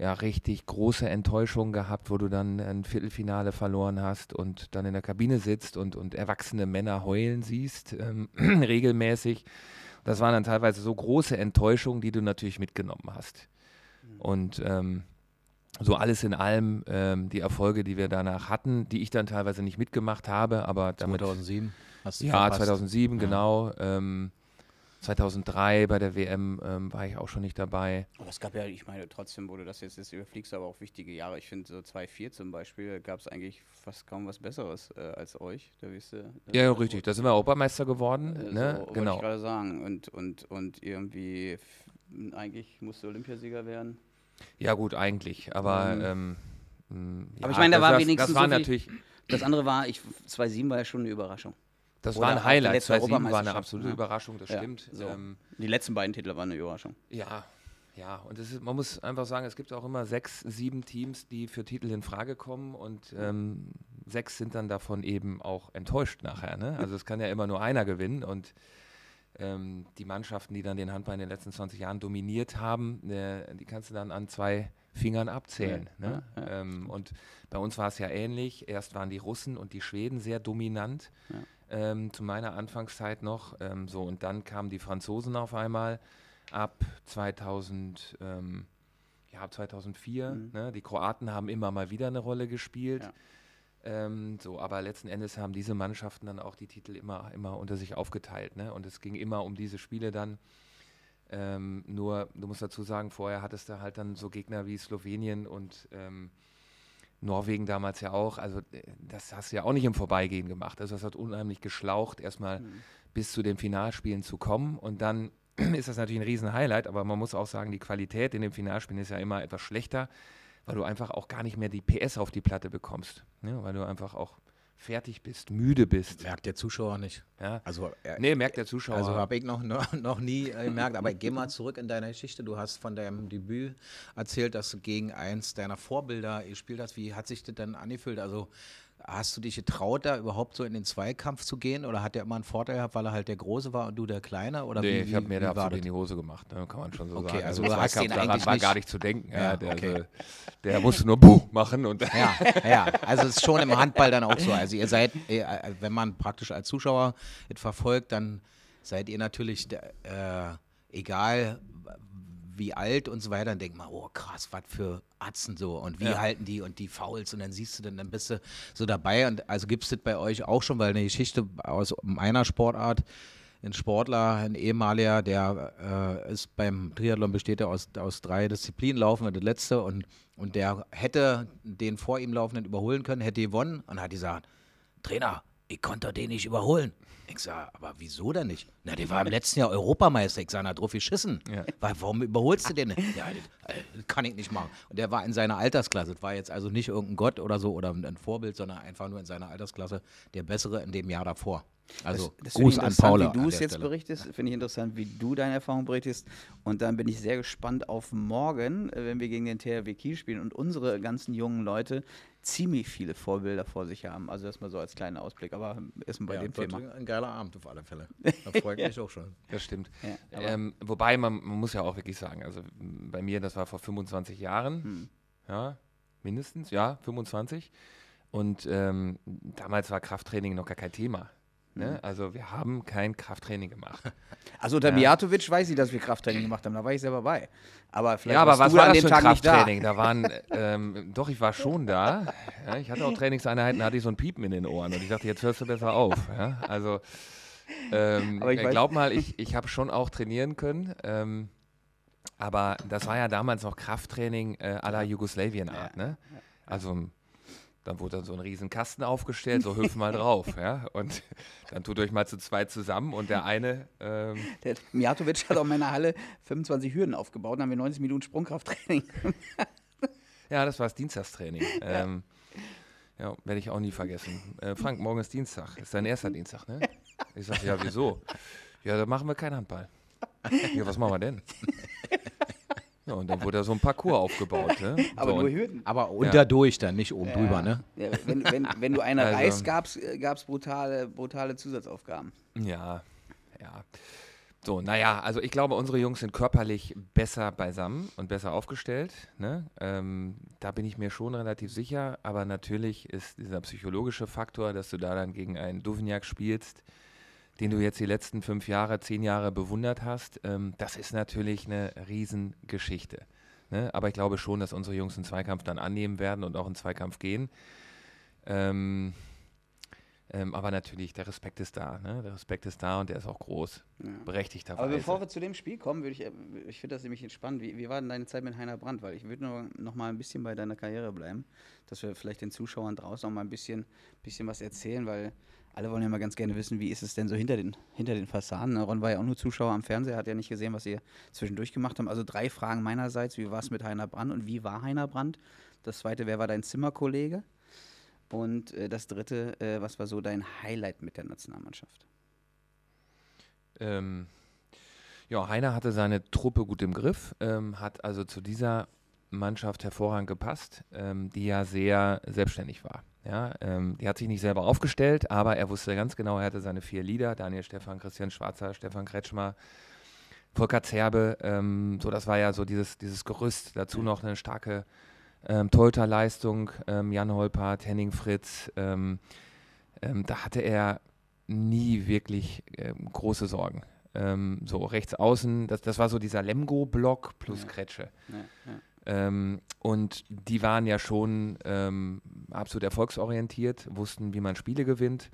S1: ja, richtig große Enttäuschung gehabt, wo du dann ein Viertelfinale verloren hast und dann in der Kabine sitzt und, und erwachsene Männer heulen siehst, ähm, regelmäßig. Das waren dann teilweise so große Enttäuschungen, die du natürlich mitgenommen hast. Und ähm, so alles in allem ähm, die Erfolge, die wir danach hatten, die ich dann teilweise nicht mitgemacht habe, aber damit.
S3: 2007 hast du
S1: Ja,
S3: verpasst.
S1: 2007,
S3: Ja.
S1: genau. Ähm, 2003 bei der WM ähm, war ich auch schon nicht dabei.
S4: Aber es gab ja, ich meine, trotzdem, wo du das jetzt, jetzt überfliegst, aber auch wichtige Jahre. Ich finde, so 2-4 zum Beispiel gab es eigentlich fast kaum was Besseres äh, als euch. Da wisst ihr,
S1: Ja, ja, richtig. Da sind wir Europameister geworden.
S4: Äh,
S1: ne?
S4: so, wollte
S1: genau.
S4: ich gerade sagen. Und, und, und irgendwie, eigentlich musste Olympiasieger werden.
S1: Ja, gut, eigentlich. Aber,
S4: Ähm,
S1: ähm, mh,
S4: aber
S1: ja,
S4: ich meine, da war
S1: das,
S4: wenigstens
S1: Das war
S4: so
S1: natürlich,
S4: Das andere war, ich 2-7 war ja schon eine Überraschung.
S1: Das
S4: Oder
S1: war ein Highlight.
S4: letzte
S1: 2007 war eine absolute
S4: ne?
S1: Überraschung, das
S4: Ja,
S1: stimmt.
S4: so.
S1: Ähm,
S4: Die letzten beiden Titel waren eine Überraschung.
S1: ja, ja. Und ist, man muss einfach sagen, es gibt auch immer sechs, sieben Teams, die für Titel in Frage kommen und ähm, sechs sind dann davon eben auch enttäuscht nachher. Ne? Also es kann ja immer nur einer gewinnen und ähm, die Mannschaften, die dann den Handball in den letzten 20 Jahren dominiert haben, äh, die kannst du dann an zwei Fingern abzählen.
S4: Ja,
S1: ne?
S4: ja, ja.
S1: ähm, und bei uns war es ja ähnlich. Erst waren die Russen und die Schweden sehr dominant. Ähm, zu meiner Anfangszeit noch. Ähm, so, und dann kamen die Franzosen auf einmal ab 2000, ähm, ja, ab 2004.
S4: Mhm.
S1: Ne? Die Kroaten haben immer mal wieder eine Rolle gespielt.
S4: Ja.
S1: Ähm, so, aber letzten Endes haben diese Mannschaften dann auch die Titel immer, immer unter sich aufgeteilt. Ne? Und es ging immer um diese Spiele dann. Ähm, nur, du musst dazu sagen, vorher hattest du halt dann so Gegner wie Slowenien und ähm, Norwegen damals ja auch. Also, äh, das hast du ja auch nicht im Vorbeigehen gemacht. Also, das hat unheimlich geschlaucht, erstmal
S4: Mhm.
S1: bis zu den Finalspielen zu kommen. Und dann ist das natürlich ein Riesen-Highlight, aber man muss auch sagen, die Qualität in den Finalspielen ist ja immer etwas schlechter, weil du einfach auch gar nicht mehr die PS auf die Platte bekommst. Ne? Weil du einfach auch fertig bist, müde bist.
S3: Merkt der Zuschauer nicht.
S1: Ja?
S3: Also, äh,
S1: Nee, merkt der Zuschauer.
S3: Also habe ich noch, noch, noch nie äh, gemerkt, aber geh mal zurück in deine Geschichte. Du hast von deinem Debüt erzählt, dass du gegen eins deiner Vorbilder gespielt hast. Wie hat sich das denn angefühlt? Also Hast du dich getraut, da überhaupt so in den Zweikampf zu gehen? Oder hat er immer einen Vorteil gehabt, weil er halt der Große war und du der Kleine? Oder
S1: nee,
S3: wie,
S1: ich habe mir da absolut in die Hose gemacht, ne? kann man schon so
S3: Okay,
S1: sagen.
S3: also
S1: im
S3: du hast den
S1: daran
S3: eigentlich
S1: war
S3: nicht-
S1: gar nicht zu denken. Ja,
S3: Ja,
S1: der,
S3: okay.
S1: also, der musste nur Buh machen und
S3: Ja, ja, also es ist schon im Handball dann auch so. Also ihr seid, äh, wenn man praktisch als Zuschauer verfolgt, dann seid ihr natürlich, der, äh, egal wie alt und so weiter, dann denkt man, oh krass, was für Atzen so. Und wie
S1: Ja.
S3: halten die und die Fouls? Und dann siehst du dann, dann bist du so dabei. Und also gibt es das bei euch auch schon, weil eine Geschichte aus meiner Sportart, ein Sportler, ein ehemaliger, der äh, ist beim Triathlon besteht er aus, aus drei Disziplinen, Laufen das letzte. Und, und der hätte den vor ihm Laufenden überholen können, hätte gewonnen. Und hat gesagt, Trainer, ich konnte den nicht überholen. Ich sage, aber wieso denn nicht? Na, der war im letzten Jahr Europameister. Ich sage, na, drauf geschissen.
S1: Ja.
S3: Weil, warum überholst du den? nicht? Ja, das, äh, das kann ich nicht machen. Und der war in seiner Altersklasse. Das war jetzt also nicht irgendein Gott oder so oder ein Vorbild, sondern einfach nur in seiner Altersklasse der Bessere in dem Jahr davor. Also
S4: Das
S3: Gruß
S4: finde
S3: an Paula.
S4: Wie du es jetzt
S3: Stelle.
S4: berichtest, finde ich interessant, wie du deine Erfahrung berichtest. Und dann bin ich sehr gespannt auf morgen, äh, wenn wir gegen den THW Kiel spielen und unsere ganzen jungen Leute ziemlich viele Vorbilder vor sich haben. Also das mal so als kleiner Ausblick. Aber erstmal bei
S3: Ja,
S4: dem Thema.
S3: Ein geiler Abend auf alle Fälle. Da freut mich auch schon.
S1: Das stimmt.
S4: Ja,
S1: ähm, wobei man, man muss ja auch wirklich sagen, also bei mir, das war vor 25 Jahren,
S4: Hm.
S1: ja, mindestens, ja, 25. Und ähm, damals war Krafttraining noch gar kein Thema. Ne? Also wir haben kein Krafttraining gemacht.
S4: Also unter Mijatovic weiß ich, dass wir Krafttraining gemacht haben. Da war ich selber bei. Aber vielleicht
S1: ja, aber was war
S4: an
S1: das
S4: dem Tag nicht da.
S1: Krafttraining? Da waren, ähm, doch, ich war schon da. Ja, ich hatte auch Trainingseinheiten, da hatte ich so ein Piepen in den Ohren und ich dachte, jetzt hörst du besser auf. Ja? Also, ähm,
S4: Aber ich
S1: äh, glaub mal, ich, ich habe schon auch trainieren können. Ähm, aber das war ja damals noch Krafttraining äh, la Jugoslawien-Art. Ne? Also, dann wurde dann so ein riesen Kasten aufgestellt, so hüpf mal drauf. Ja? Und dann tut euch mal zu zweit zusammen und der eine ähm,
S4: Der Mijatovic hat auch in meiner Halle 25 Hürden aufgebaut. Dann haben wir 90 Minuten Sprungkrafttraining.
S1: Ja, das war das Dienstagstraining. Ähm, ja, werde ich auch nie vergessen. Äh, Frank, morgen ist Dienstag. Ist dein erster Dienstag, ne? Ich sage, ja, wieso? Ja, da machen wir keinen Handball. Ja, was machen wir denn? Ja, und dann wurde da so ein Parcours aufgebaut. Ne?
S4: Aber
S1: so,
S4: nur Hürden.
S3: Aber unterdurch dann, nicht oben
S4: Ja.
S3: drüber, ne?
S4: Ja, wenn, wenn, wenn du eine
S1: Also-
S4: reißt, gab es brutale, brutale Zusatzaufgaben.
S1: Ja, ja. So, naja, also ich glaube, unsere Jungs sind körperlich besser beisammen und besser aufgestellt. Ne? Ähm, da bin ich mir schon relativ sicher. Aber natürlich ist dieser psychologische Faktor, dass du da dann gegen einen Duvniak spielst, den du jetzt die letzten fünf Jahre, zehn Jahre bewundert hast, ähm, das ist natürlich eine Riesengeschichte. Ne? Aber ich glaube schon, dass unsere Jungs einen Zweikampf dann annehmen werden und auch in Zweikampf gehen. Ähm, ähm, aber natürlich, der Respekt ist da. Ne? Der Respekt ist da und der ist auch groß. Berechtigterweise.
S4: Aber bevor wir zu dem Spiel kommen, würde ich, äh, ich finde das nämlich spannend. Wie, wie war denn deine Zeit mit Heiner Brandt? Weil ich würde noch, noch mal ein bisschen bei deiner Karriere bleiben, dass wir vielleicht den Zuschauern draußen noch mal ein bisschen, bisschen was erzählen, weil alle wollen ja mal ganz gerne wissen, wie ist es denn so hinter den, hinter den Fassaden. Ne? Ron war ja auch nur Zuschauer am Fernseher, hat ja nicht gesehen, was ihr zwischendurch gemacht habt. Also drei Fragen meinerseits. Wie war es mit Heiner Brandt und wie war Heiner Brandt? Das zweite, wer war dein Zimmerkollege? Und äh, das dritte, äh, was war so dein Highlight mit der Nationalmannschaft?
S1: Ähm, ja, Heiner hatte seine Truppe gut im Griff, ähm, hat also zu dieser Mannschaft hervorragend gepasst, ähm, die ja sehr selbstständig war. Ja, ähm, die hat sich nicht selber aufgestellt, aber er wusste ganz genau, er hatte seine vier Lieder, Daniel Stefan, Christian Schwarzer, Stefan Kretschmer, Volker Zerbe, ähm, so das war ja so dieses, dieses Gerüst, dazu noch eine starke ähm, Torhüterleistung, ähm, Jan Holpert, Henning Fritz, ähm, ähm, da hatte er nie wirklich ähm, große Sorgen. So rechts außen, das, das war so dieser Lemgo-Block plus
S4: Ja.
S1: Kretsche.
S4: Ja, ja.
S1: Ähm, und die waren ja schon ähm, absolut erfolgsorientiert, wussten, wie man Spiele gewinnt.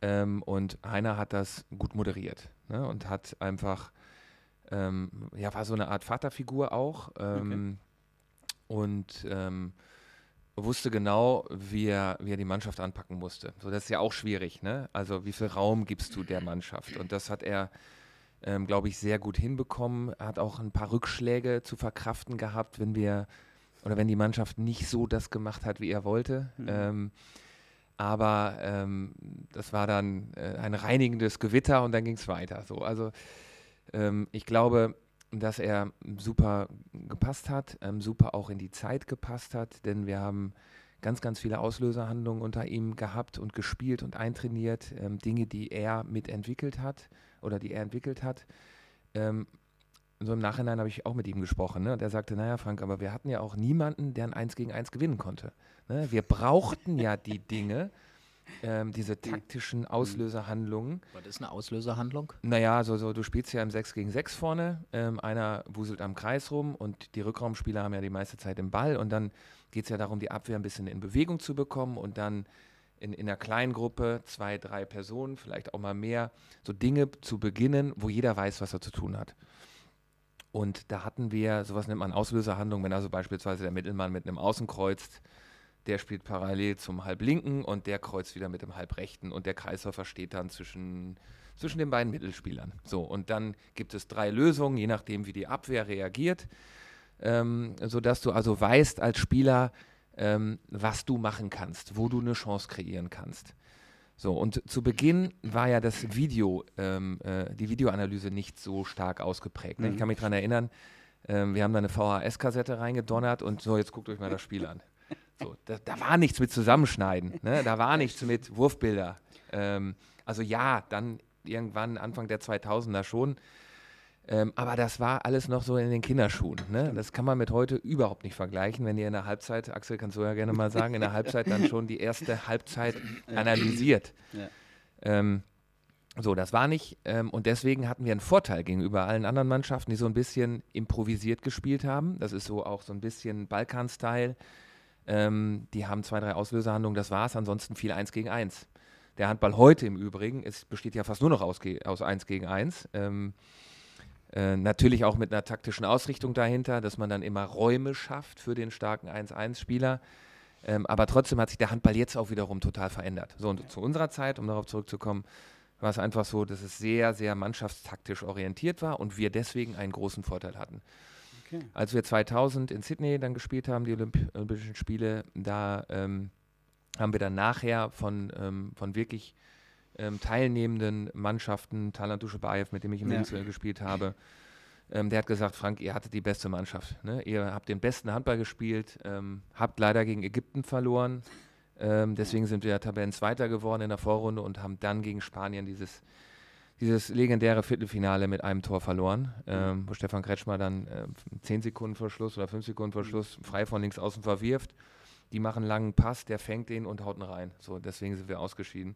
S1: Ähm, und Heiner hat das gut moderiert ne? und hat einfach, ähm, ja, war so eine Art Vaterfigur auch. Ähm, Und ähm, wusste genau, wie er, wie er die Mannschaft anpacken musste. So, das ist ja auch schwierig, ne? Also wie viel Raum gibst du der Mannschaft? Und das hat er, ähm, glaube ich, sehr gut hinbekommen. Hat auch ein paar Rückschläge zu verkraften gehabt, wenn wir oder wenn die Mannschaft nicht so das gemacht hat, wie er wollte. Ähm, aber ähm, das war dann äh, ein reinigendes Gewitter und dann ging es weiter. So, also ähm, ich glaube, dass er super gepasst hat, ähm, super auch in die Zeit gepasst hat, denn wir haben ganz, ganz viele Auslöserhandlungen unter ihm gehabt und gespielt und eintrainiert, ähm, Dinge, die er mitentwickelt hat oder die er entwickelt hat. Ähm, so im Nachhinein habe ich auch mit ihm gesprochen. Ne? Und er sagte, naja, Frank, aber wir hatten ja auch niemanden, der ein 1 gegen 1 gewinnen konnte. Ne? Wir brauchten ja die Dinge, ähm, diese taktischen Auslöserhandlungen.
S3: Was ist eine Auslöserhandlung?
S1: Naja, so, so, du spielst ja im 6 gegen 6 vorne, ähm, einer wuselt am Kreis rum und die Rückraumspieler haben ja die meiste Zeit den Ball und dann geht es ja darum, die Abwehr ein bisschen in Bewegung zu bekommen und dann in, in einer kleinen Gruppe, zwei, drei Personen, vielleicht auch mal mehr, so Dinge zu beginnen, wo jeder weiß, was er zu tun hat. Und da hatten wir, sowas nennt man Auslöserhandlung, wenn also beispielsweise der Mittelmann mit einem Außen kreuzt, der spielt parallel zum Halblinken und der kreuzt wieder mit dem Halbrechten und der Kreisläufer steht dann zwischen, zwischen den beiden Mittelspielern. So, und dann gibt es drei Lösungen, je nachdem, wie die Abwehr reagiert, ähm, sodass du also weißt als Spieler, ähm, was du machen kannst, wo du eine Chance kreieren kannst. So, und zu Beginn war ja das Video, ähm, äh, die Videoanalyse nicht so stark ausgeprägt. Ne? Ich kann mich daran erinnern, ähm, wir haben da eine VHS-Kassette reingedonnert und so, jetzt guckt euch mal das Spiel an. So, da, da, war nichts mit Zusammenschneiden, ne? da war nichts mit Wurfbilder. Ähm, also ja, dann irgendwann Anfang der 2000er schon. Ähm, aber das war alles noch so in den Kinderschuhen. Ne? Das kann man mit heute überhaupt nicht vergleichen, wenn ihr in der Halbzeit, Axel, kannst du ja gerne mal sagen, in der Halbzeit dann schon die erste Halbzeit analysiert. Ja. Ähm, so, das war nicht. Ähm, und deswegen hatten wir einen Vorteil gegenüber allen anderen Mannschaften, die so ein bisschen improvisiert gespielt haben. Das ist so auch so ein bisschen Balkan-Style. Ähm, die haben zwei, drei Auslöserhandlungen, das war es. Ansonsten viel eins gegen eins. Der Handball heute im Übrigen ist, besteht ja fast nur noch aus, aus 1 gegen 1. Äh, natürlich auch mit einer taktischen Ausrichtung dahinter, dass man dann immer Räume schafft für den starken 1-1-Spieler. Ähm, aber trotzdem hat sich der Handball jetzt auch wiederum total verändert. So, und zu unserer Zeit, um darauf zurückzukommen, war es einfach so, dass es sehr, sehr mannschaftstaktisch orientiert war und wir deswegen einen großen Vorteil hatten. Okay. Als wir 2000 in Sydney dann gespielt haben, die Olymp Olympischen Spiele, da ähm, haben wir dann nachher von, ähm, von wirklich ähm, teilnehmenden Mannschaften, Talant Duschebaev, mit dem ich im ja. gespielt habe, ähm, der hat gesagt, Frank, ihr hattet die beste Mannschaft. Ne? Ihr habt den besten Handball gespielt, ähm, habt leider gegen Ägypten verloren. Ähm, deswegen sind wir Tabellenzweiter geworden in der Vorrunde und haben dann gegen Spanien dieses, dieses legendäre Viertelfinale mit einem Tor verloren, ähm, wo Stefan Kretschmer dann äh, 10 Sekunden vor Schluss oder 5 Sekunden vor Schluss frei von links außen verwirft. Die machen einen langen Pass, der fängt den und haut ihn rein. So, deswegen sind wir ausgeschieden.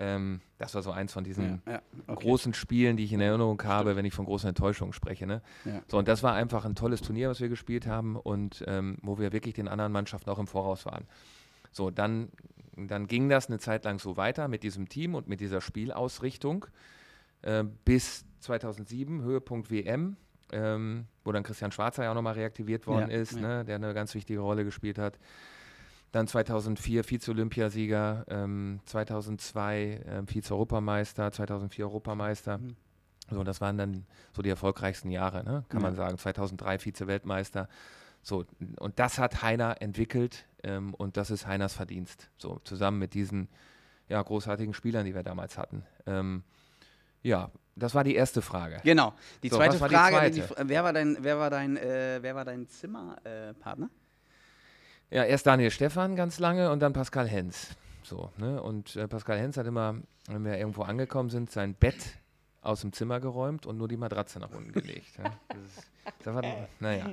S1: Ähm, das war so eins von diesen ja, ja, okay. großen Spielen, die ich in Erinnerung habe, wenn ich von großen Enttäuschungen spreche. Ne? Ja. So, und das war einfach ein tolles Turnier, was wir gespielt haben und ähm, wo wir wirklich den anderen Mannschaften auch im Voraus waren. So, dann, dann ging das eine Zeit lang so weiter mit diesem Team und mit dieser Spielausrichtung äh, bis 2007, Höhepunkt WM, ähm, wo dann Christian Schwarzer ja auch nochmal reaktiviert worden ist, ne? der eine ganz wichtige Rolle gespielt hat. Dann 2004 Vize-Olympiasieger, ähm, 2002 ähm, Vize-Europameister, 2004 Europameister. Mhm. So, das waren dann so die erfolgreichsten Jahre, ne? kann ja. man sagen. 2003 Vize-Weltmeister. So, und das hat Heiner entwickelt ähm, und das ist Heiners Verdienst. So, zusammen mit diesen ja, großartigen Spielern, die wir damals hatten. Ähm, ja, das war die erste Frage.
S4: Genau. Die so, zweite Frage, die zweite? Die, wer war dein, wer war dein, äh, wer war dein Zimmerpartner? Äh,
S1: ja, erst Daniel Stefan ganz lange und dann Pascal Hens. So, ne? Und äh, Pascal Hens hat immer, wenn wir irgendwo angekommen sind, sein Bett aus dem Zimmer geräumt und nur die Matratze nach unten gelegt. Ja. Das ist, das war, naja.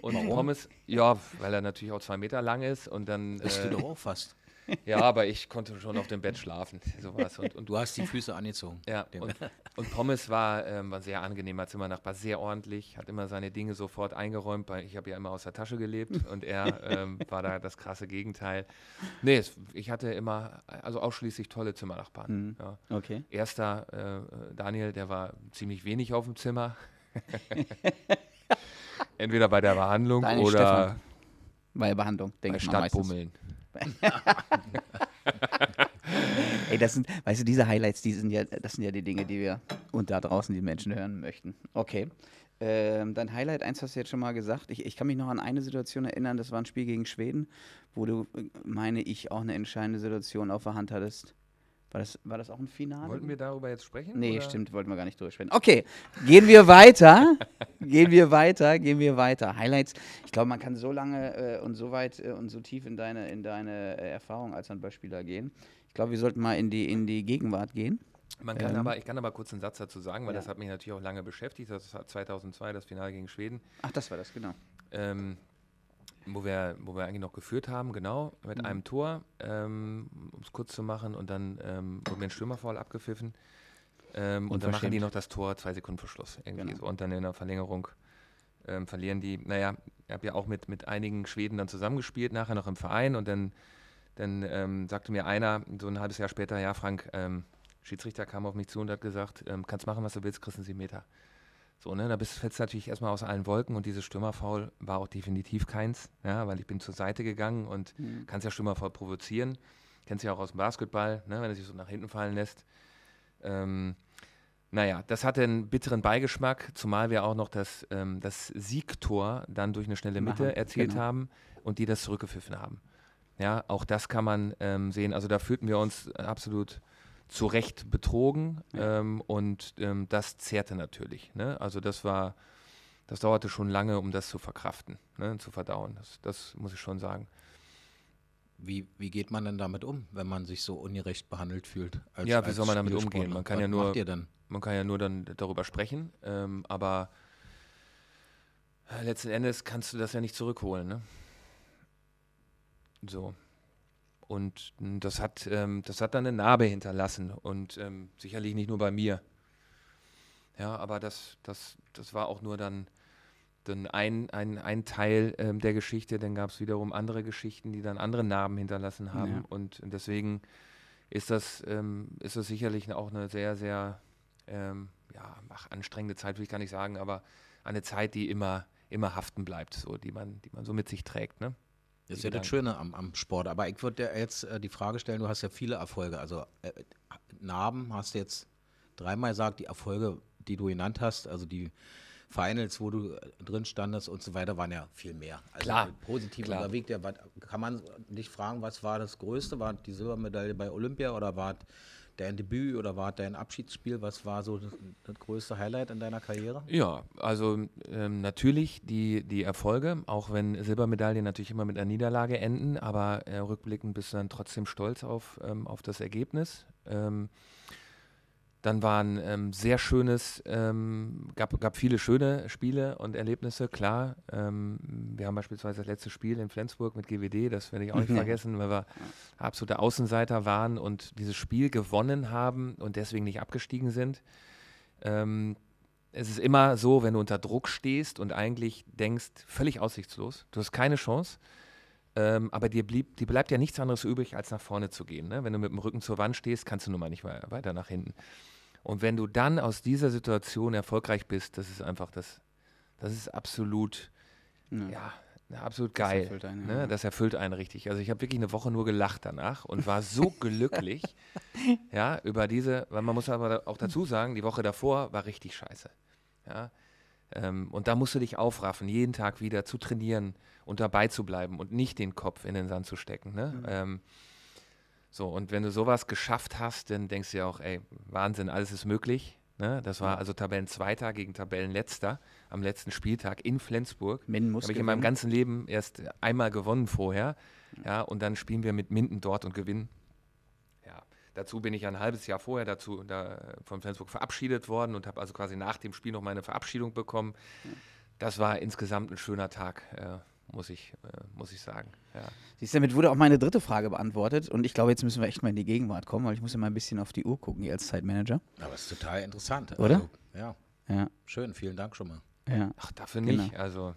S1: Und Warum? Pommes, ja, weil er natürlich auch zwei Meter lang ist und dann.
S3: Bist äh, du doch auch fast.
S1: Ja, aber ich konnte schon auf dem Bett schlafen. Sowas. Und, und
S3: du hast die Füße angezogen.
S1: Ja, und, und, Pommes war, ähm, war sehr angenehmer Zimmernachbar, sehr ordentlich, hat immer seine Dinge sofort eingeräumt, weil ich habe ja immer aus der Tasche gelebt und er ähm, war da das krasse Gegenteil. Nee, es, ich hatte immer, also ausschließlich tolle Zimmernachbarn. Mhm. Ja.
S4: Okay.
S1: Erster, äh, Daniel, der war ziemlich wenig auf dem Zimmer. Entweder bei der Behandlung Daniel oder Stefan.
S4: bei der Behandlung,
S1: denke ich mal. Stadtbummeln.
S4: Ey, das sind, weißt du, diese Highlights, die sind ja, das sind ja die Dinge, die wir und da draußen die Menschen hören möchten. Okay. Ähm, dein Highlight 1 hast du jetzt schon mal gesagt. Ich, ich kann mich noch an eine Situation erinnern, das war ein Spiel gegen Schweden, wo du, meine ich, auch eine entscheidende Situation auf der Hand hattest. War das, war das auch ein Finale?
S1: Wollten wir darüber jetzt sprechen?
S4: Nee,
S1: oder?
S4: stimmt, wollten wir gar nicht durchsprechen. Okay, gehen wir weiter. gehen wir weiter, gehen wir weiter. Highlights. Ich glaube, man kann so lange äh, und so weit äh, und so tief in deine, in deine äh, Erfahrung als Handballspieler gehen. Ich glaube, wir sollten mal in die, in die Gegenwart gehen.
S1: Man kann
S4: Ähm.
S1: aber, ich kann aber kurz einen Satz dazu sagen, weil
S4: Ja.
S1: das hat mich natürlich auch lange beschäftigt. Das war 2002 das Finale gegen Schweden,
S4: Ach, das war das, genau.
S1: ähm, wo, wir, wo wir eigentlich noch geführt haben, genau, mit
S4: Mhm.
S1: einem Tor, ähm, um es kurz zu machen. Und dann ähm, wurde mir ein Stürmerfoul abgepfiffen. Ähm, und dann machen die noch das Tor zwei Sekunden vor Schluss. Irgendwie
S4: Genau.
S1: so. Und dann in der Verlängerung ähm, verlieren die. Naja, ich habe ja auch mit, mit einigen Schweden dann zusammengespielt, nachher noch im Verein. Und dann, dann ähm, sagte mir einer so ein halbes Jahr später, ja Frank, ähm, Schiedsrichter kam auf mich zu und hat gesagt, ähm, kannst machen, was du willst, kriegst einen Meter. So, ne, da bist, fällst du natürlich erstmal aus allen Wolken und dieses Stürmerfoul war auch definitiv keins, ja, weil ich bin zur Seite gegangen und
S4: Mhm.
S1: kannst ja Stürmerfoul provozieren. Kennst ja auch aus dem Basketball, ne, wenn er sich so nach hinten fallen lässt. Ähm, naja, das hatte einen bitteren Beigeschmack, zumal wir auch noch das, ähm, das Siegtor dann durch eine schnelle Mitte
S4: Machen,
S1: erzielt
S4: genau.
S1: haben und die das zurückgepfiffen haben. Ja, auch das kann man ähm, sehen. Also da fühlten wir uns absolut zu Recht betrogen ähm, und ähm, das zehrte natürlich. Ne? Also das war, das dauerte schon lange, um das zu verkraften, ne? zu verdauen. Das, das muss ich schon sagen.
S3: Wie, wie geht man denn damit um, wenn man sich so ungerecht behandelt fühlt? als-
S1: Ja, wie soll man damit umgehen? Man kann
S3: Was
S1: ja nur-? Man kann ja nur dann darüber sprechen, ähm, aber äh, letzten Endes kannst du das ja nicht zurückholen. Ne? So. Und mh, das hat, ähm, das hat dann eine Narbe hinterlassen und ähm, sicherlich nicht nur bei mir. Ja, aber das, das, das war auch nur dann, dann ein, ein, ein Teil ähm, der Geschichte. Dann gab es wiederum andere Geschichten, die dann andere Narben hinterlassen haben.
S4: Ja.
S1: Und deswegen ist das, ähm, ist das sicherlich auch eine sehr, sehr ähm, ja, ach, anstrengende Zeit, will ich gar nicht sagen, aber eine Zeit, die immer, immer haften bleibt, so, die man, die man so mit sich trägt. Ne?
S3: Das ist ja das. Schöne am, am Sport. Aber ich würde dir jetzt äh, die Frage stellen, du hast ja viele Erfolge. Also äh, Narben hast du jetzt dreimal gesagt, die Erfolge, die du genannt hast, also die Finals, wo du äh, drin standest und so weiter, waren ja viel mehr. Also
S1: Klar,
S3: positiv
S1: klar.
S3: unterwegs. Ja, was- kann man dich fragen, was war das Größte? War die Silbermedaille bei Olympia oder war dein Debüt oder war dein Abschiedsspiel? Was war so das, größte Highlight in deiner Karriere?
S1: Ja, also ähm, natürlich die, die Erfolge, auch wenn Silbermedaillen natürlich immer mit einer Niederlage enden, aber äh, rückblickend bist du dann trotzdem stolz auf, ähm, auf das Ergebnis. Ähm, dann war ein ähm, sehr schönes, ähm, gab, gab viele schöne Spiele und Erlebnisse, klar. Ähm, wir haben beispielsweise das letzte Spiel in Flensburg mit GWD, das werde ich auch nicht
S4: Ja.
S1: vergessen, weil wir absolute Außenseiter waren und dieses Spiel gewonnen haben und deswegen nicht abgestiegen sind. Ähm, es ist immer so, wenn du unter Druck stehst und eigentlich denkst, völlig aussichtslos, du hast keine Chance, ähm, aber dir, blieb, dir bleibt ja nichts anderes übrig, als nach vorne zu gehen. Ne? Wenn du mit dem Rücken zur Wand stehst, kannst du nun mal nicht wei- weiter nach hinten. Und wenn du dann aus dieser Situation erfolgreich bist, das ist einfach das, das ist absolut, ja, absolut
S4: Das
S1: geil.
S4: erfüllt einen,
S1: ne?
S4: ja.
S1: Das erfüllt einen richtig. Also ich habe wirklich eine Woche nur gelacht danach und war so glücklich, ja, über diese, weil man muss aber auch dazu sagen, die Woche davor war richtig scheiße. Ja. Ähm, und da musst du dich aufraffen, jeden Tag wieder zu trainieren und dabei zu bleiben und nicht den Kopf in den Sand zu stecken. Ne? Ähm, so, und wenn du sowas geschafft hast, dann denkst du ja auch, ey, Wahnsinn, alles ist möglich. Ne? Das war also Tabellenzweiter gegen Tabellenletzter am letzten Spieltag in Flensburg.
S4: Minden muss
S1: Habe ich in meinem
S4: gewinnen.
S1: ganzen Leben erst einmal gewonnen vorher. Ja, und dann spielen wir mit Minden dort und gewinnen. Ja, dazu bin ich ein halbes Jahr vorher dazu da, von Flensburg verabschiedet worden und habe also quasi nach dem Spiel noch meine Verabschiedung bekommen. Das war insgesamt ein schöner Tag, äh, muss, ich, äh, muss ich sagen. Ja.
S4: Siehst du, damit wurde auch meine dritte Frage beantwortet. Und ich glaube, jetzt müssen wir echt mal in die Gegenwart kommen, weil ich muss ja mal ein bisschen auf die Uhr gucken, hier als Zeitmanager.
S3: Aber es ist total interessant.
S4: Oder?
S3: Also, ja,
S4: Ja,
S3: schön. Vielen Dank schon mal.
S4: ja.
S1: Ach, dafür
S4: Genau.
S1: nicht. Also,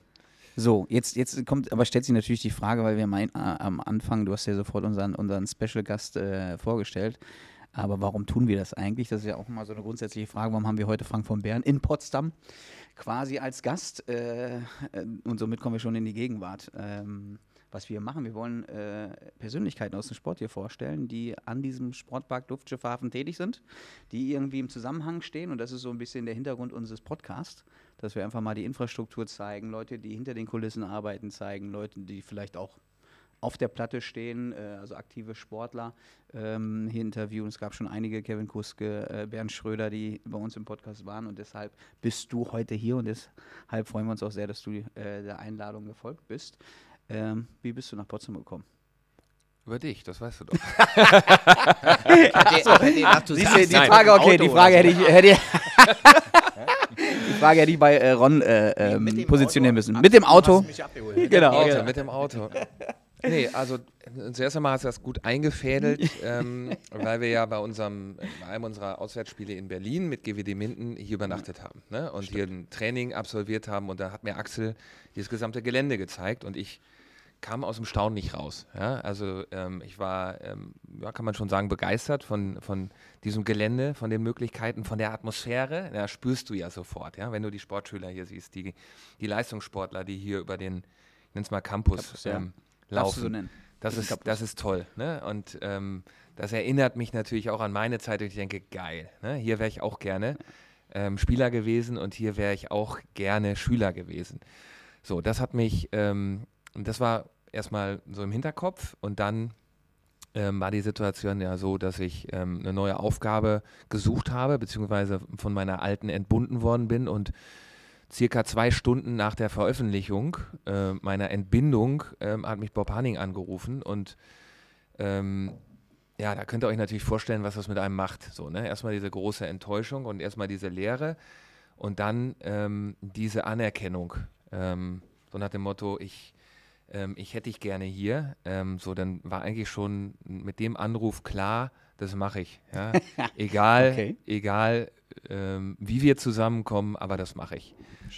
S4: So, jetzt, jetzt kommt, aber stellt sich natürlich die Frage, weil wir mein, äh, am Anfang, du hast ja sofort unseren, unseren Special Gast äh, vorgestellt, aber warum tun wir das eigentlich? Das ist ja auch mal so eine grundsätzliche Frage. Warum haben wir heute Frank von Bern in Potsdam quasi als Gast? Äh, und somit kommen wir schon in die Gegenwart. Ähm, was wir machen, wir wollen äh, Persönlichkeiten aus dem Sport hier vorstellen, die an diesem Sportpark Luftschiffhafen tätig sind, die irgendwie im Zusammenhang stehen. Und das ist so ein bisschen der Hintergrund unseres Podcasts, dass wir einfach mal die Infrastruktur zeigen, Leute, die hinter den Kulissen arbeiten, zeigen, Leute, die vielleicht auch auf der Platte stehen, äh, also aktive Sportler ähm, hier interviewen. Es gab schon einige, Kevin Kuske, äh, Bernd Schröder, die bei uns im Podcast waren und deshalb bist du heute hier und deshalb freuen wir uns auch sehr, dass du äh, der Einladung gefolgt bist. Ähm, wie bist du nach Potsdam gekommen?
S1: Über dich, das weißt du doch.
S4: so, die, die Frage, okay, die Frage hätte ich, hätte ich die Frage hätte ich bei äh, Ron äh, ähm, positionieren müssen. Mit dem Auto.
S1: Genau, Auto, genau. Mit dem Auto. Nee, also zuerst einmal hast du das gut eingefädelt, ähm, weil wir ja bei unserem, bei einem unserer Auswärtsspiele in Berlin mit GWD Minden hier übernachtet haben ne? und Stimmt. hier ein Training absolviert haben und da hat mir Axel dieses gesamte Gelände gezeigt und ich kam aus dem Staunen nicht raus. Ja? Also ähm, ich war, ähm, ja, kann man schon sagen, begeistert von, von diesem Gelände, von den Möglichkeiten, von der Atmosphäre. Ja, spürst du ja sofort, ja? wenn du die Sportschüler hier siehst, die, die Leistungssportler, die hier über den, ich nenne es mal Campus, Campus ja. Laufen. So nennen. Das, ist, das ist toll. Ne? Und ähm, das erinnert mich natürlich auch an meine Zeit und ich denke, geil. Ne? Hier wäre ich auch gerne ähm, Spieler gewesen und hier wäre ich auch gerne Schüler gewesen. So, das hat mich ähm, und das war erstmal so im Hinterkopf und dann ähm, war die Situation ja so, dass ich ähm, eine neue Aufgabe gesucht habe, beziehungsweise von meiner alten entbunden worden bin und circa zwei Stunden nach der Veröffentlichung äh, meiner Entbindung ähm, hat mich Bob Hanning angerufen und ähm, ja, da könnt ihr euch natürlich vorstellen, was das mit einem macht. So, ne? Erstmal diese große Enttäuschung und erstmal diese Leere und dann ähm, diese Anerkennung. Ähm, so nach dem Motto, ich, ähm, ich hätte dich gerne hier. Ähm, so, dann war eigentlich schon mit dem Anruf klar, das mache ich. Ja? egal, okay. egal ähm, wie wir zusammenkommen, aber das mache ich.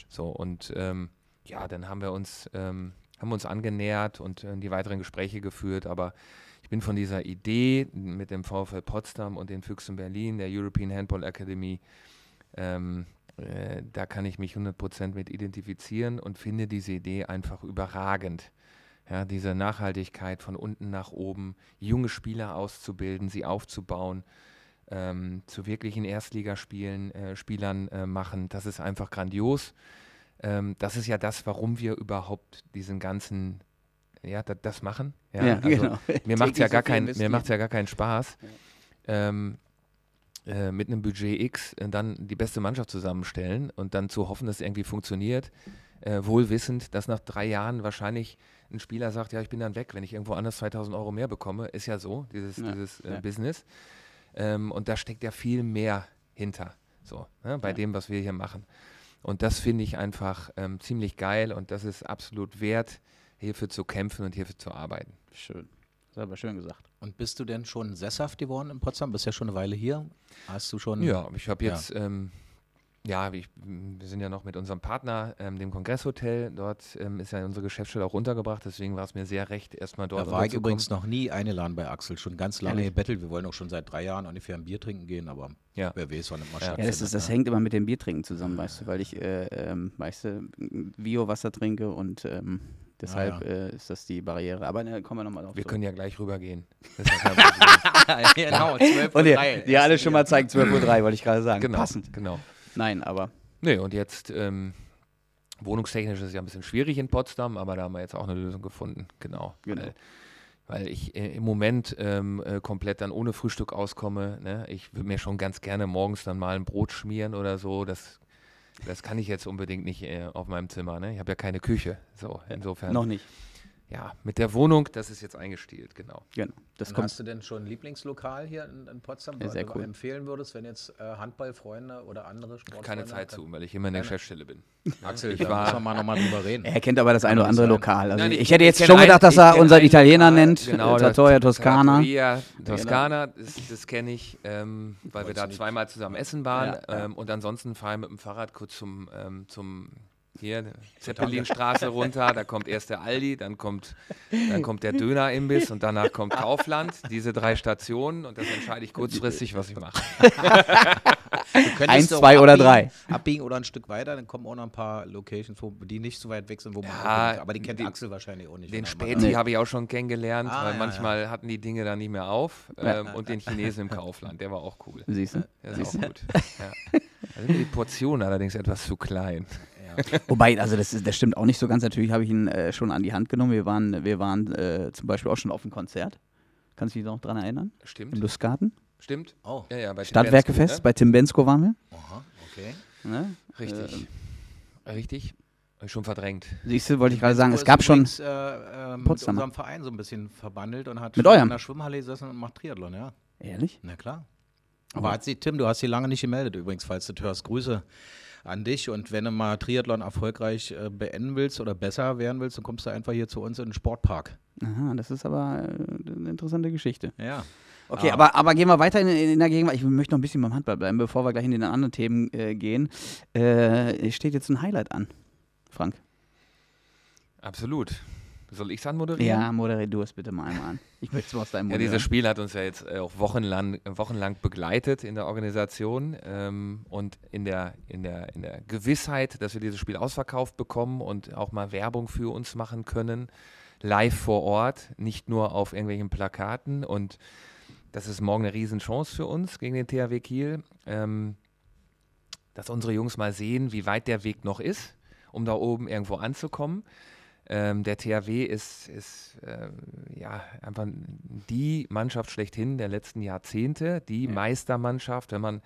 S1: So, und ähm, ja, dann haben wir uns, ähm, haben uns angenähert und äh, die weiteren Gespräche geführt, aber ich bin von dieser Idee mit dem VfL Potsdam und den Füchsen Berlin, der European Handball Academy, ähm, äh, da kann ich mich 100% mit identifizieren und finde diese Idee einfach überragend. Ja, diese Nachhaltigkeit von unten nach oben, junge Spieler auszubilden, sie aufzubauen, ähm, zu wirklichen Erstligaspielen äh, Spielern äh, machen, das ist einfach grandios. Ähm, das ist ja das, warum wir überhaupt diesen ganzen, ja, das, das machen. Ja, ja also genau. Mir macht es ja, gar kein, ja gar keinen Spaß. Ja. Ähm, äh, mit einem Budget X äh, dann die beste Mannschaft zusammenstellen und dann zu hoffen, dass es irgendwie funktioniert, äh, wohl wissend, dass nach drei Jahren wahrscheinlich ein Spieler sagt, ja, ich bin dann weg, wenn ich irgendwo anders 2000 Euro mehr bekomme, ist ja so, dieses, ja, dieses äh, ja. Business. Ähm, und da steckt ja viel mehr hinter, so, ne, bei ja. dem, was wir hier machen. Und das finde ich einfach ähm, ziemlich geil und das ist absolut wert, hierfür zu kämpfen und hierfür zu arbeiten.
S4: Schön. Das ist aber schön gesagt.
S3: Und bist du denn schon sesshaft geworden in Potsdam? Bist ja schon eine Weile hier. Hast du schon.
S1: Ja, ich habe jetzt. Ja. Ähm, ja, ich, wir sind ja noch mit unserem Partner, ähm, dem Kongresshotel. Dort ähm, ist ja unsere Geschäftsstelle auch runtergebracht. Deswegen war es mir sehr recht, erstmal dort
S3: Da war ich übrigens noch nie eingeladen bei Axel. Schon ganz lange gebettelt. Wir wollen auch schon seit drei Jahren ungefähr ein Bier trinken gehen, aber ja. wer weiß, wann
S4: immer ja. ja, das, ist, das hängt immer mit dem Bier trinken zusammen, weißt du, weil ich, äh, ähm, weißt du, Bio-Wasser trinke und ähm, Deshalb ah, ja. äh, ist das die Barriere. Aber ne, kommen wir nochmal drauf.
S1: Wir können ja gleich rübergehen.
S4: ja genau, 12 Uhr. Und die, alle schon mal zeigen 12 Uhr 3, wollte ich gerade sagen.
S1: Genau, Passend. Genau.
S4: Nein, aber.
S1: Nee, und jetzt ähm, wohnungstechnisch ist es ja ein bisschen schwierig in Potsdam, aber da haben wir jetzt auch eine Lösung gefunden. Genau. genau. Weil, weil ich äh, im Moment ähm, äh, komplett dann ohne Frühstück auskomme. Ne? Ich würde mir schon ganz gerne morgens dann mal ein Brot schmieren oder so. Das das kann ich jetzt unbedingt nicht äh, auf meinem Zimmer. Ne? Ich habe ja keine Küche. So, insofern.
S4: Noch nicht.
S1: Ja, mit der Wohnung, das ist jetzt eingestielt, genau.
S3: Genau. Das kommt. Hast du denn schon ein Lieblingslokal hier in, in Potsdam,
S4: ja, sehr
S3: du
S4: cool.
S3: empfehlen würdest, wenn jetzt äh, Handballfreunde oder andere Sportfreunde?
S1: Keine Zeit zu, weil ich immer in der Geschäftsstelle bin.
S3: Axel, ich war. Müssen wir mal nochmal drüber reden.
S4: Er kennt aber das eine oder andere Lokal. Also Nein, ich, ich, hätte jetzt schon gedacht, dass er unseren Italiener nennt. Genau, Trattoria Toskana.
S1: Trattoria Toskana, das, das kenne ich, ähm, weil wir da zweimal zusammen essen waren. Ja, ja. Ähm, und ansonsten fahre ich mit dem Fahrrad kurz zum, ähm, zum hier Zeppelinstraße runter, da kommt erst der Aldi, dann kommt, dann kommt der Dönerimbiss und danach kommt Kaufland. Diese drei Stationen und das entscheide ich kurzfristig, was ich mache.
S4: Eins, zwei oder drei.
S3: Abbiegen oder ein Stück weiter, dann kommen auch noch ein paar Locations, wo, die nicht so weit weg sind, wo man ja, aber die kennt den, Axel wahrscheinlich auch nicht.
S1: Den Späti nee. habe ich auch schon kennengelernt, ah, weil ja, manchmal ja. hatten die Dinge da nicht mehr auf ähm, und den Chinesen im Kaufland, der war auch cool.
S4: Siehst du?
S1: Der ist auch gut. Da sind mir die Portionen allerdings etwas zu klein.
S4: Wobei, also das, ist, das stimmt auch nicht so ganz. Natürlich habe ich ihn äh, schon an die Hand genommen. Wir waren, wir waren äh, zum Beispiel auch schon auf einem Konzert. Kannst du dich noch dran erinnern?
S1: Stimmt.
S4: Im Lustgarten.
S1: Stimmt.
S3: Oh.
S1: Ja, ja, bei
S4: Stadtwerkefest,
S1: Tim
S4: bei Tim Bensko waren wir.
S3: Aha, okay.
S4: Ne?
S1: Richtig. Richtig. Hab ich Schon verdrängt.
S4: Siehst du, wollte ich gerade sagen, es gab schon.
S3: übrigens, Äh, äh, mit
S4: Potsdamer.
S3: unserem Verein so ein bisschen verbandelt und hat
S4: Mit
S3: schon
S4: eurem?
S3: in der Schwimmhalle gesessen und macht Triathlon, ja.
S4: Ehrlich?
S3: Na klar. Aber hat sie, Tim, du hast sie lange nicht gemeldet übrigens, falls du hörst. Grüße an dich und wenn du mal Triathlon erfolgreich äh, beenden willst oder besser werden willst, dann kommst du einfach hier zu uns in den Sportpark.
S4: Aha, das ist aber äh, eine interessante Geschichte.
S3: Ja.
S4: Okay,
S3: Ah.
S4: aber, aber gehen wir weiter in, in der Gegenwart. Ich möchte noch ein bisschen beim Handball bleiben, bevor wir gleich in die anderen Themen äh, gehen. Äh, steht jetzt ein Highlight an, Frank.
S1: Absolut. Soll ich es anmoderieren?
S4: Ja, moderier du es bitte mal einmal an. Ich möchte es mal aus deinem
S1: Ja, dieses. Spiel hat uns ja jetzt äh, auch wochenlang, wochenlang begleitet in der Organisation ähm, und in der, in, der, in der Gewissheit, dass wir dieses Spiel ausverkauft bekommen und auch mal Werbung für uns machen können, live vor Ort, nicht nur auf irgendwelchen Plakaten. Und das ist morgen eine Riesenchance für uns gegen den THW Kiel, ähm, dass unsere Jungs mal sehen, wie weit der Weg noch ist, um da oben irgendwo anzukommen. Ähm, der THW ist, ist äh, ja einfach die Mannschaft schlechthin der letzten Jahrzehnte, die Meistermannschaft. Wenn man,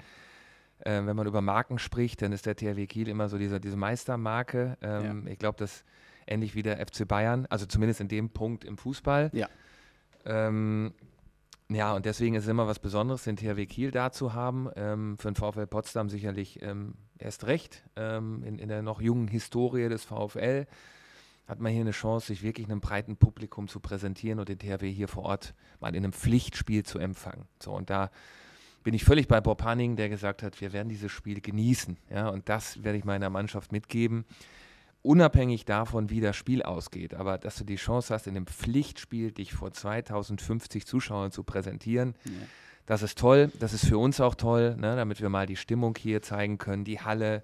S1: äh, wenn man über Marken spricht, dann ist der THW Kiel immer so diese, diese Meistermarke. Ähm, Ich glaube, das ähnlich wie der FC Bayern, also zumindest in dem Punkt im Fußball.
S4: Ja.
S1: Ähm, ja, und deswegen ist es immer was Besonderes, den THW Kiel da zu haben. Ähm, für den VfL Potsdam sicherlich ähm, erst recht. Ähm, in, in der noch jungen Historie des VfL hat man hier eine Chance, sich wirklich einem breiten Publikum zu präsentieren und den THW hier vor Ort mal in einem Pflichtspiel zu empfangen. So, und da bin ich völlig bei Bob Hanning, der gesagt hat, wir werden dieses Spiel genießen. Ja, und das werde ich meiner Mannschaft mitgeben. Unabhängig davon, wie das Spiel ausgeht, aber dass du die Chance hast, in einem Pflichtspiel dich vor 2050 Zuschauern zu präsentieren, das ist toll. Das ist für uns auch toll, ne, damit wir mal die Stimmung hier zeigen können, die Halle.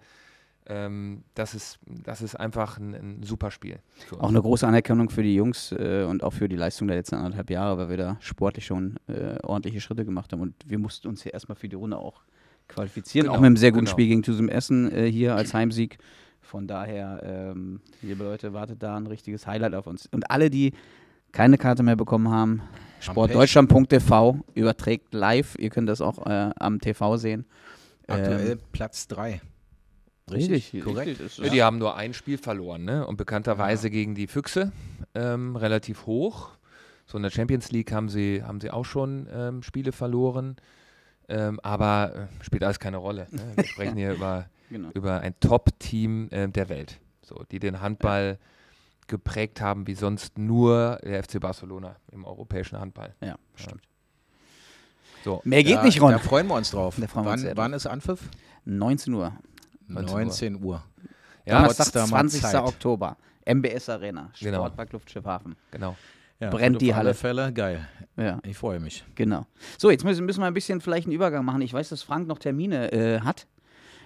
S1: Ähm, das, ist, das ist einfach ein, ein super Spiel.
S4: Auch eine große Anerkennung für die Jungs äh, und auch für die Leistung der letzten anderthalb Jahre, weil wir da sportlich schon äh, ordentliche Schritte gemacht haben. Und wir mussten uns hier erstmal für die Runde auch qualifizieren,
S1: Genau,
S4: auch mit einem sehr guten
S1: genau.
S4: Spiel gegen Tusum Essen äh, hier als Heimsieg. Von daher, ähm, liebe Leute, wartet da ein richtiges Highlight auf uns. Und alle, die keine Karte mehr bekommen haben, sportdeutschland.tv überträgt live. Ihr könnt das auch äh, am TV sehen.
S3: Aktuell
S4: Ähm,
S3: Platz 3.
S4: richtig,
S3: korrekt.
S4: richtig, das ist-
S1: Ja, die haben nur ein Spiel verloren, ne? Und bekannterweise gegen die Füchse ähm, relativ hoch. So in der Champions League haben sie, haben sie auch schon ähm, Spiele verloren. Ähm, aber äh, spielt alles keine Rolle. Ne? Wir sprechen hier über,
S4: Genau.
S1: über ein Top-Team äh, der Welt. So, die den Handball geprägt haben wie sonst nur der FC Barcelona im europäischen Handball.
S4: Ja, stimmt.
S1: So,
S4: Mehr geht
S3: da,
S4: nicht, Ron.
S3: Da freuen wir uns drauf.
S4: Freuen wir uns
S3: wann,
S4: sehr
S3: wann ist Anpfiff?
S4: 19 Uhr.
S1: 19 Uhr.
S3: 19 Uhr.
S1: ja,
S4: Donnerstag,
S3: Potsdamer
S4: 20.
S3: Zeit.
S4: Oktober. MBS Arena,
S1: Genau.
S4: Sportpark Luftschiff Hafen.
S1: genau.
S3: Ja,
S4: Brennt
S3: auf
S4: die
S3: alle
S4: Halle.
S3: Fälle, geil.
S4: Ja,
S3: Ich freue mich.
S4: genau. So, jetzt müssen, müssen wir ein bisschen vielleicht einen Übergang machen. Ich weiß, dass Frank noch Termine äh, hat.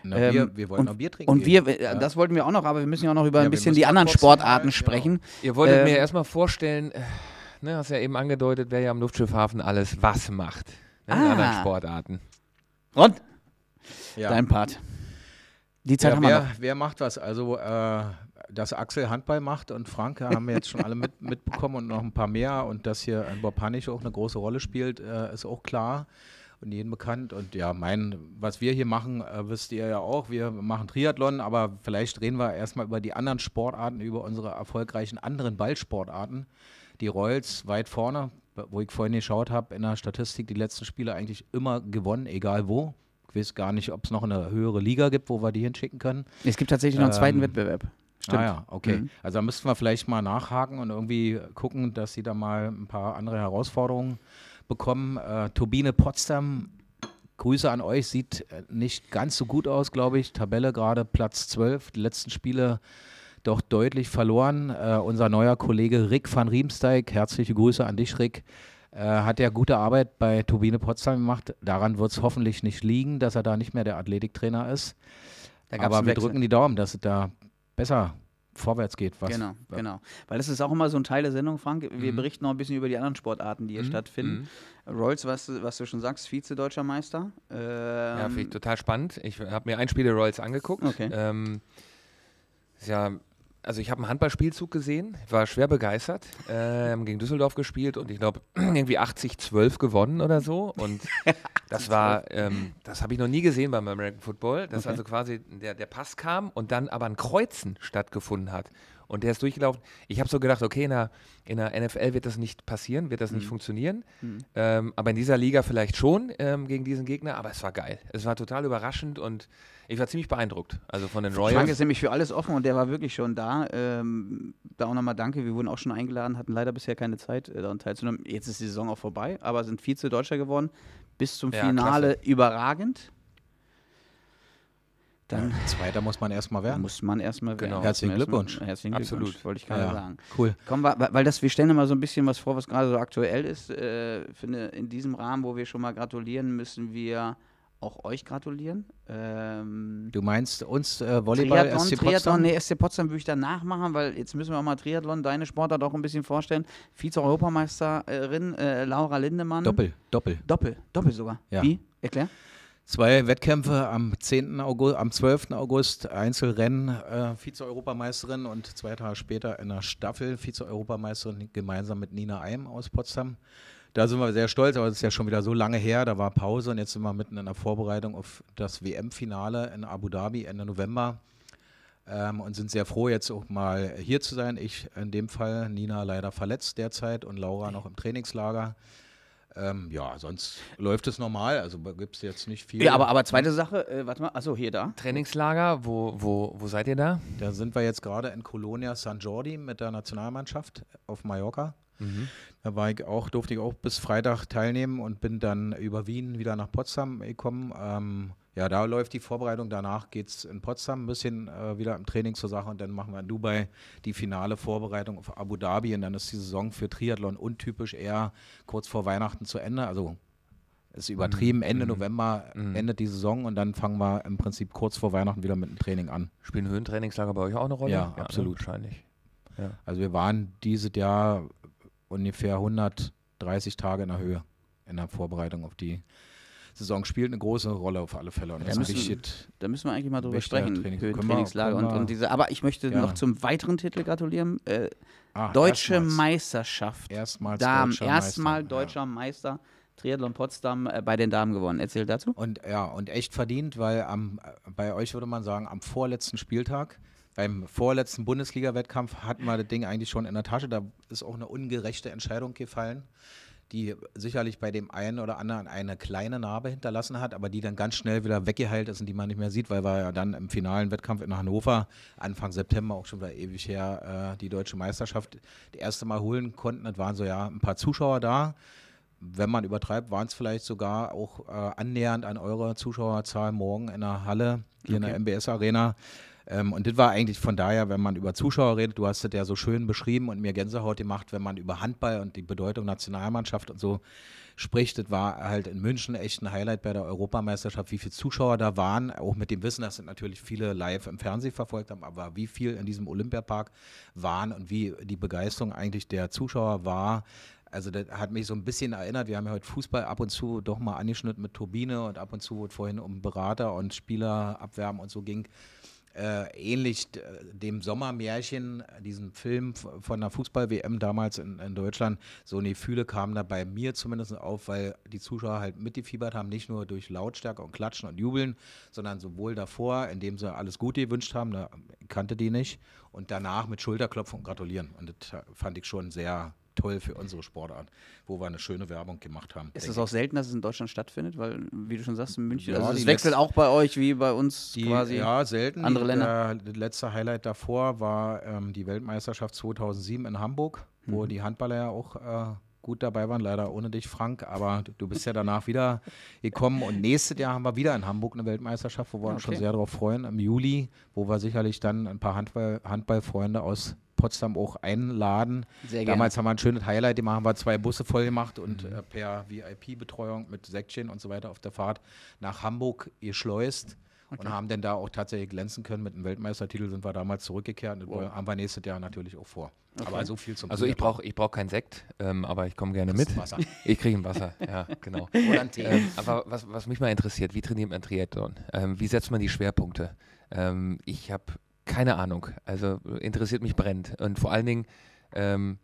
S3: Na,
S4: Ähm,
S3: wir, wir wollen
S4: und-
S3: noch Bier trinken.
S4: Und wir,
S3: gehen.
S4: äh, das wollten wir auch noch, aber wir müssen ja auch noch über
S3: Ja,
S4: ein
S3: wir
S4: bisschen die anderen Sportarten
S3: mal-
S4: sprechen.
S1: Ihr wolltet
S4: Ähm,
S1: mir erstmal vorstellen, äh, ne, hast ja eben angedeutet, wer ja am Luftschiffhafen alles was macht. Ne, in
S4: Ah.
S1: anderen Sportarten.
S4: Ron,
S3: ja.
S4: dein Part. Die Zeit
S3: ja,
S4: haben wir
S3: wer,
S4: noch.
S3: wer macht was? Also, äh, dass Axel Handball macht und Frank ja, haben wir jetzt schon alle mit, mitbekommen und noch ein paar mehr. Und dass hier ein Bob Hannig auch eine große Rolle spielt, äh, ist auch klar und jedem bekannt. Und ja, mein, was wir hier machen, äh, wisst ihr ja auch. Wir machen Triathlon, aber vielleicht reden wir erstmal über die anderen Sportarten, über unsere erfolgreichen anderen Ballsportarten. Die Royals weit vorne, wo ich vorhin geschaut habe, in der Statistik die letzten Spiele eigentlich immer gewonnen, egal wo. Ich weiß gar nicht, ob es noch eine höhere Liga gibt, wo wir die hinschicken können.
S4: Es gibt tatsächlich noch einen zweiten
S3: Ähm,
S4: Wettbewerb. Stimmt.
S3: Ah ja, okay.
S4: Mhm.
S3: Also da müssten wir vielleicht mal nachhaken und irgendwie gucken, dass sie da mal ein paar andere Herausforderungen bekommen. Äh, Turbine Potsdam, Grüße an euch, sieht äh, nicht ganz so gut aus, glaube ich. Tabelle gerade Platz 12, die letzten Spiele doch deutlich verloren. Äh, unser neuer Kollege Rick van Riemsdijk, herzliche Grüße an dich, Rick. Äh, hat ja gute Arbeit bei Turbine Potsdam gemacht. Daran wird es hoffentlich nicht liegen, dass er da nicht mehr der Athletiktrainer ist. Aber wir
S4: Wechsel.
S3: drücken die Daumen, dass es da besser vorwärts geht. Was,
S4: Genau, genau. Weil das ist auch immer so ein Teil der Sendung, Frank. Wir
S1: Mhm.
S4: berichten noch ein bisschen über die anderen Sportarten, die hier
S1: Mhm,
S4: stattfinden. Rolls, was, du- was du schon sagst, Vize-Deutscher Meister. Ähm,
S1: Ja, finde ich total spannend. Ich habe mir ein Spiel der Royals angeguckt.
S4: Okay.
S1: Ähm, Ja, also ich habe einen Handballspielzug gesehen, war schwer begeistert, ähm, gegen Düsseldorf gespielt und ich glaube irgendwie 80-12 gewonnen oder so. Und das war, ähm, das habe ich noch nie gesehen beim American Football, dass
S4: Okay.
S1: also quasi der, der Pass kam und dann aber ein Kreuzen stattgefunden hat. Und der ist durchgelaufen. Ich habe so gedacht, okay, in der, in der NFL wird das nicht passieren, wird das nicht funktionieren. Ähm, aber in dieser Liga vielleicht schon ähm, gegen diesen Gegner. Aber es war geil. Es war total überraschend und ich war ziemlich beeindruckt. Also von den
S4: Frank
S1: Royals.
S4: ist nämlich für alles offen und der war wirklich schon da. Ähm, da auch nochmal danke. Wir wurden auch schon eingeladen, hatten leider bisher keine Zeit, äh, daran teilzunehmen. Jetzt ist die Saison auch vorbei, aber sind Vize-Deutscher geworden. Bis zum
S1: Ja,
S4: Finale überragend. Dann
S3: Zweiter muss man erstmal werden.
S4: muss man erstmal
S1: Genau.
S4: werden.
S3: Herzlichen
S4: Erstmal-
S3: Glückwunsch.
S4: Herzlichen
S1: Absolut.
S4: Glückwunsch, wollte ich gerade
S3: Ja,
S4: sagen.
S3: Cool.
S4: Komm, weil das, wir stellen immer so ein bisschen was vor, was gerade so aktuell ist. Äh, finde, in diesem Rahmen, wo wir schon mal gratulieren, müssen wir auch euch gratulieren. Ähm,
S3: Du meinst uns äh, Volleyball
S4: Triathlon,
S3: SC
S4: Triathlon,
S3: Potsdam?
S4: nee, SC Potsdam würde ich danach machen, weil jetzt müssen wir auch mal Triathlon, deine Sportart auch ein bisschen vorstellen. Vize-Europameisterin äh, Laura Lindemann.
S3: Doppel, Doppel.
S4: Doppel, Doppel sogar.
S3: Ja.
S4: Wie? Erklär.
S3: Zwei Wettkämpfe am 10. August, am 12. August, Einzelrennen, äh, Vize-Europameisterin und zwei Tage später in der Staffel Vize-Europameisterin gemeinsam mit Nina Eim aus Potsdam. Da sind wir sehr stolz, aber das ist ja schon wieder so lange her, da war Pause und jetzt sind wir mitten in der Vorbereitung auf das WM-Finale in Abu Dhabi Ende November ähm, und sind sehr froh, jetzt auch mal hier zu sein. Ich in dem Fall, Nina leider verletzt derzeit und Laura noch im Trainingslager. Ähm, ja, sonst läuft es normal, also gibt es jetzt nicht viel.
S4: Ja, aber, aber zweite Sache, äh, warte mal, achso, hier da.
S1: Trainingslager, wo, wo, wo seid ihr da?
S3: Da sind wir jetzt gerade in Colonia San Jordi mit der Nationalmannschaft auf Mallorca. Da war ich auch, durfte ich auch bis Freitag teilnehmen und bin dann über Wien wieder nach Potsdam gekommen. Ähm, ja, da läuft die Vorbereitung. Danach geht es in Potsdam ein bisschen äh, wieder im Training zur Sache und dann machen wir in Dubai die finale Vorbereitung auf Abu Dhabi und dann ist die Saison für Triathlon untypisch eher kurz vor Weihnachten zu Ende. Also ist übertrieben, Ende November endet die Saison und dann fangen wir im Prinzip kurz vor Weihnachten wieder mit dem Training an.
S1: Spielen Höhentrainingslager bei euch auch eine Rolle?
S3: Ja,
S1: ne?
S3: absolut.
S1: wahrscheinlich.
S3: Also wir waren dieses Jahr ungefähr 130 Tage in der Höhe in der Vorbereitung auf die Saison. Spielt eine große Rolle auf alle Fälle. Und
S4: Da müssen- Da müssen wir eigentlich mal drüber sprechen.
S3: Training-
S4: Höhen-
S3: können
S4: und, und diese. Aber ich möchte
S3: Gerne.
S4: noch zum weiteren Titel gratulieren. Äh,
S3: ah,
S4: Deutsche
S3: erstmals,
S4: Meisterschaft.
S3: erstmals
S4: Damen.
S3: deutscher
S4: Erstmal
S3: Meister,
S4: deutscher Meister. Triathlon Potsdam äh, bei den Damen gewonnen. Erzähl dazu.
S3: Und ja, und echt verdient, weil am, äh, bei euch würde man sagen, am vorletzten Spieltag, beim vorletzten Bundesliga-Wettkampf hatten wir das Ding eigentlich schon in der Tasche. Da ist auch eine ungerechte Entscheidung gefallen, die sicherlich bei dem einen oder anderen eine kleine Narbe hinterlassen hat, aber die dann ganz schnell wieder weggeheilt ist und die man nicht mehr sieht, weil wir ja dann im finalen Wettkampf in Hannover Anfang September auch schon wieder ewig her äh, die deutsche Meisterschaft das erste Mal holen konnten. Es waren so ja ein paar Zuschauer da wenn man übertreibt, waren es vielleicht sogar auch äh, annähernd an eurer Zuschauerzahl morgen in der Halle, hier in der MBS Arena. Ähm, und das war eigentlich von daher, wenn man über Zuschauer redet, du hast es ja so schön beschrieben und mir Gänsehaut gemacht, wenn man über Handball und die Bedeutung Nationalmannschaft und so spricht, das war halt in München echt ein Highlight bei der Europameisterschaft, wie viele Zuschauer da waren, auch mit dem Wissen, dass natürlich viele live im Fernsehen verfolgt haben, aber wie viel in diesem Olympiapark waren und wie die Begeisterung eigentlich der Zuschauer war, also das hat mich so ein bisschen erinnert, wir haben ja heute Fußball ab und zu doch mal angeschnitten mit Turbine und ab und zu, wo es vorhin um Berater und Spieler abwerben und so ging, äh, ähnlich äh, dem Sommermärchen, diesem Film von der Fußball-WM damals in, in Deutschland, so eine Gefühle kamen da bei mir zumindest auf, weil die Zuschauer halt mitgefiebert haben, nicht nur durch Lautstärke und Klatschen und Jubeln, sondern sowohl davor, indem sie alles Gute gewünscht haben, da kannte die nicht, und danach mit Schulterklopfen und Gratulieren. Und das fand ich schon sehr toll für unsere Sportart, wo wir eine schöne Werbung gemacht haben.
S4: Ist es auch selten, dass es in Deutschland stattfindet? Weil, wie du schon sagst, in München,
S3: Ja,
S4: also es wechselt auch bei euch wie bei uns
S3: Die,
S4: quasi.
S3: Ja, selten.
S4: andere Länder.
S3: Der, das letzte Highlight davor war ähm, die Weltmeisterschaft 2007 in Hamburg,
S4: Mhm.
S3: wo die Handballer ja auch äh, gut dabei waren. Leider ohne dich, Frank. Aber du, bist ja danach wieder gekommen. Und nächstes Jahr haben wir wieder in Hamburg eine Weltmeisterschaft, wo wir uns schon sehr darauf freuen. Im Juli, wo wir sicherlich dann ein paar Handball, Handballfreunde aus Potsdam auch einladen.
S4: Sehr gerne.
S3: Damals haben wir ein schönes Highlight gemacht, haben wir zwei Busse voll gemacht und
S4: Mhm.
S3: äh, per VIP-Betreuung mit Säckchen und so weiter auf der Fahrt nach Hamburg geschleust und haben dann da auch tatsächlich glänzen können. Mit einem Weltmeistertitel sind wir damals zurückgekehrt und das haben wir nächstes Jahr natürlich auch vor. Aber so viel zum
S1: Also ich brauche ich brauch keinen Sekt, ähm, aber ich komme gerne mit.
S3: Wasser.
S1: Ich kriege ein Wasser, ja, genau.
S3: Oder ein Tee.
S1: ähm, aber was, was mich mal interessiert, wie trainiert man Triathlon? Ähm, wie setzt man die Schwerpunkte? Ähm, ich habe keine Ahnung. Also interessiert mich brennt. Und vor allen Dingen ähm,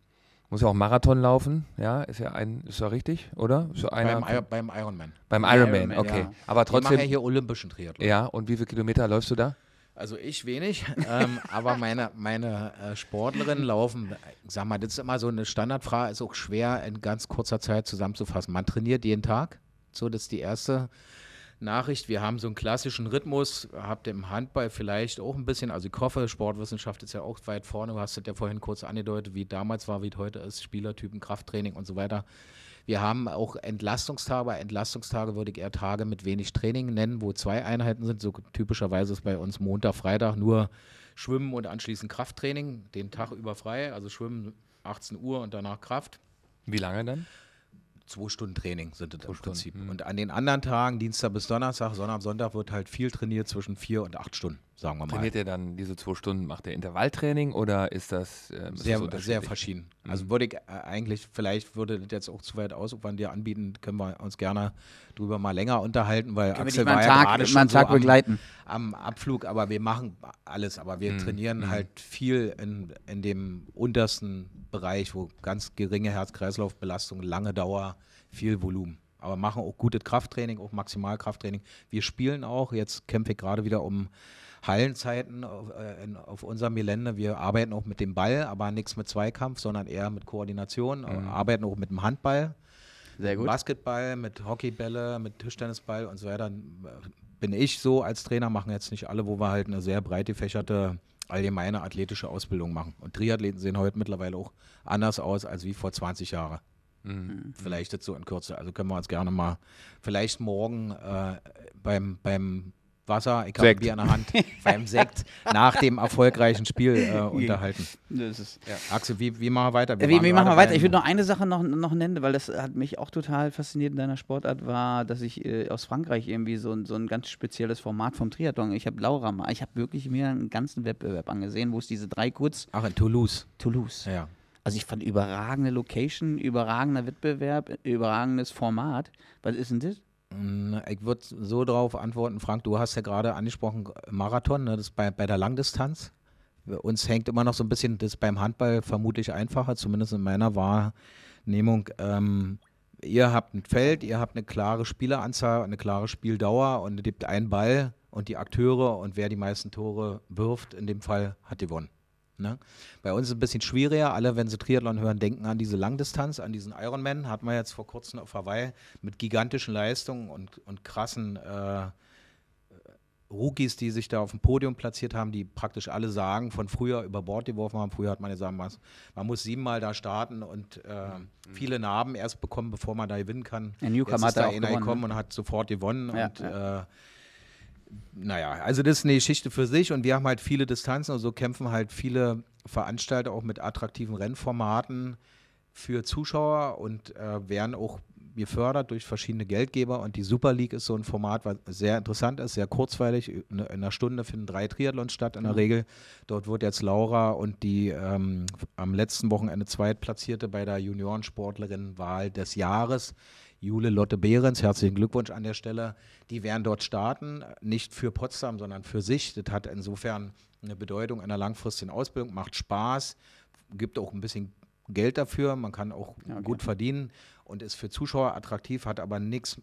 S1: muss ja auch Marathon laufen, ja, ist ja ein, ist ja richtig, oder? So einer,
S3: beim, beim Ironman.
S1: Beim Ironman, okay.
S4: ja.
S1: Aber
S3: Ich mache
S1: trotzdem,
S3: ja hier olympischen Triathlon.
S1: ja, und wie viele Kilometer läufst du da?
S3: Also ich wenig, ähm, aber meine, meine äh, Sportlerinnen laufen, ich sag mal, das ist immer so eine Standardfrage, ist auch schwer in ganz kurzer Zeit zusammenzufassen. Man trainiert jeden Tag, so das ist die erste Nachricht. Wir haben so einen klassischen Rhythmus, habt ihr im Handball vielleicht auch ein bisschen, also ich hoffe, Sportwissenschaft ist ja auch weit vorne, du hast es ja vorhin kurz angedeutet, wie damals war, wie heute ist, Spielertypen, Krafttraining und so weiter. Wir haben auch Entlastungstage. Entlastungstage würde ich eher Tage mit wenig Training nennen, wo zwei Einheiten sind. So typischerweise ist bei uns Montag, Freitag nur Schwimmen und anschließend Krafttraining. Den Tag über frei, also Schwimmen 18 Uhr und danach Kraft.
S1: Wie lange dann?
S3: Zwei Stunden Training sind es im
S1: Stunden,
S3: Prinzip.
S1: mhm.
S3: Und an den anderen Tagen, Dienstag bis Donnerstag, Sonntag, Sonntag, wird halt viel trainiert zwischen vier und acht Stunden, sagen wir mal.
S1: Trainiert ihr dann diese zwei Stunden, macht ihr Intervalltraining oder ist das, ähm, ist
S3: Sehr,
S1: das
S3: sehr verschieden.
S1: Mhm.
S3: Also würde ich äh, eigentlich, vielleicht würde das jetzt auch zu weit ausufern, dir anbieten, können wir uns gerne drüber mal länger unterhalten, weil
S4: Können wir
S3: Axel
S4: mal
S3: war ja
S4: Tag,
S3: gerade schon
S4: einen
S3: so
S4: Tag
S3: am,
S4: begleiten?
S3: am Abflug, aber wir machen alles, aber wir
S1: Mhm.
S3: trainieren
S1: Mhm.
S3: halt viel in, in dem untersten Bereich, wo ganz geringe Herz-Kreislauf-Belastung, lange Dauer, viel Volumen. Aber machen auch gutes Krafttraining, auch Maximalkrafttraining. Wir spielen auch, jetzt kämpfe ich gerade wieder um Hallenzeiten auf, äh, in, auf unserem Gelände. Wir arbeiten auch mit dem Ball, aber nichts mit Zweikampf, sondern eher mit Koordination, äh, arbeiten auch mit dem Handball.
S4: Sehr gut.
S3: Basketball, mit Hockeybälle, mit Tischtennisball und so weiter. Bin ich so als Trainer, machen jetzt nicht alle, wo wir halt eine sehr breit gefächerte allgemeine athletische Ausbildung machen. Und Triathleten sehen heute mittlerweile auch anders aus als wie vor 20 Jahren.
S1: Mhm.
S3: Vielleicht jetzt so in Kürze. Also können wir uns gerne mal vielleicht morgen äh, beim, beim Wasser, ich habe. Bier in der Hand, beim Sekt nach dem erfolgreichen Spiel äh, unterhalten.
S4: Das ist,
S3: Axel, wie, wie machen wir weiter?
S4: Wie,
S3: waren
S4: wie machen wir weiter? Ich würde noch eine Sache noch, noch nennen, weil das hat mich auch total fasziniert in deiner Sportart, war, dass ich äh, aus Frankreich irgendwie so, ein- so ein ganz spezielles Format vom Triathlon, ich habe Laura mal, ich habe wirklich mir einen ganzen Wettbewerb angesehen, wo es diese drei kurz,
S3: Ach, in Toulouse.
S4: Toulouse.
S3: Ja.
S4: Also ich fand überragende Location, überragender Wettbewerb, überragendes Format. Was ist denn das?
S3: Mm, Ich würde so darauf antworten, Frank, du hast ja gerade angesprochen, Marathon, ne, das bei, bei der Langdistanz. Uns hängt immer noch so ein bisschen das beim Handball vermutlich einfacher, zumindest in meiner Wahrnehmung. Ähm, ihr habt ein Feld, ihr habt eine klare Spieleranzahl, eine klare Spieldauer und es gibt einen Ball und die Akteure und wer die meisten Tore wirft, in dem Fall hat gewonnen. Ne? Bei uns ist es ein bisschen schwieriger. Alle, wenn sie Triathlon hören, denken an diese Langdistanz, an diesen Ironman. Hatten wir jetzt vor kurzem auf Hawaii mit gigantischen Leistungen und, und krassen äh, Rookies, die sich da auf dem Podium platziert haben, die praktisch alle sagen, von früher über Bord geworfen haben. Früher hat man gesagt, man, man muss siebenmal da starten und äh, viele Narben erst bekommen, bevor man da gewinnen kann.
S4: Ja, Newcomer
S3: Jetzt
S4: hat
S3: ist
S4: da
S3: da
S4: auch
S3: einer
S4: gewonnen,
S3: gekommen
S4: ne?
S3: und hat sofort gewonnen.
S4: Ja,
S3: und Äh, naja, also das ist eine Geschichte für sich und wir haben halt viele Distanzen und so kämpfen halt viele Veranstalter auch mit attraktiven Rennformaten für Zuschauer und äh, werden auch gefördert durch verschiedene Geldgeber und die Super League ist so ein Format, was sehr interessant ist, sehr kurzweilig. In in einer Stunde finden drei Triathlons statt in der Regel. Dort wird jetzt Laura und die ähm, am letzten Wochenende Zweitplatzierte bei der Juniorensportlerin-Wahl des Jahres Jule Lotte Behrens, herzlichen Glückwunsch an der Stelle. Die werden dort starten, nicht für Potsdam, sondern für sich. Das hat insofern eine Bedeutung einer langfristigen Ausbildung, macht Spaß, gibt auch ein bisschen Geld dafür, man kann auch
S4: okay.
S3: gut verdienen und ist für Zuschauer attraktiv, hat aber nichts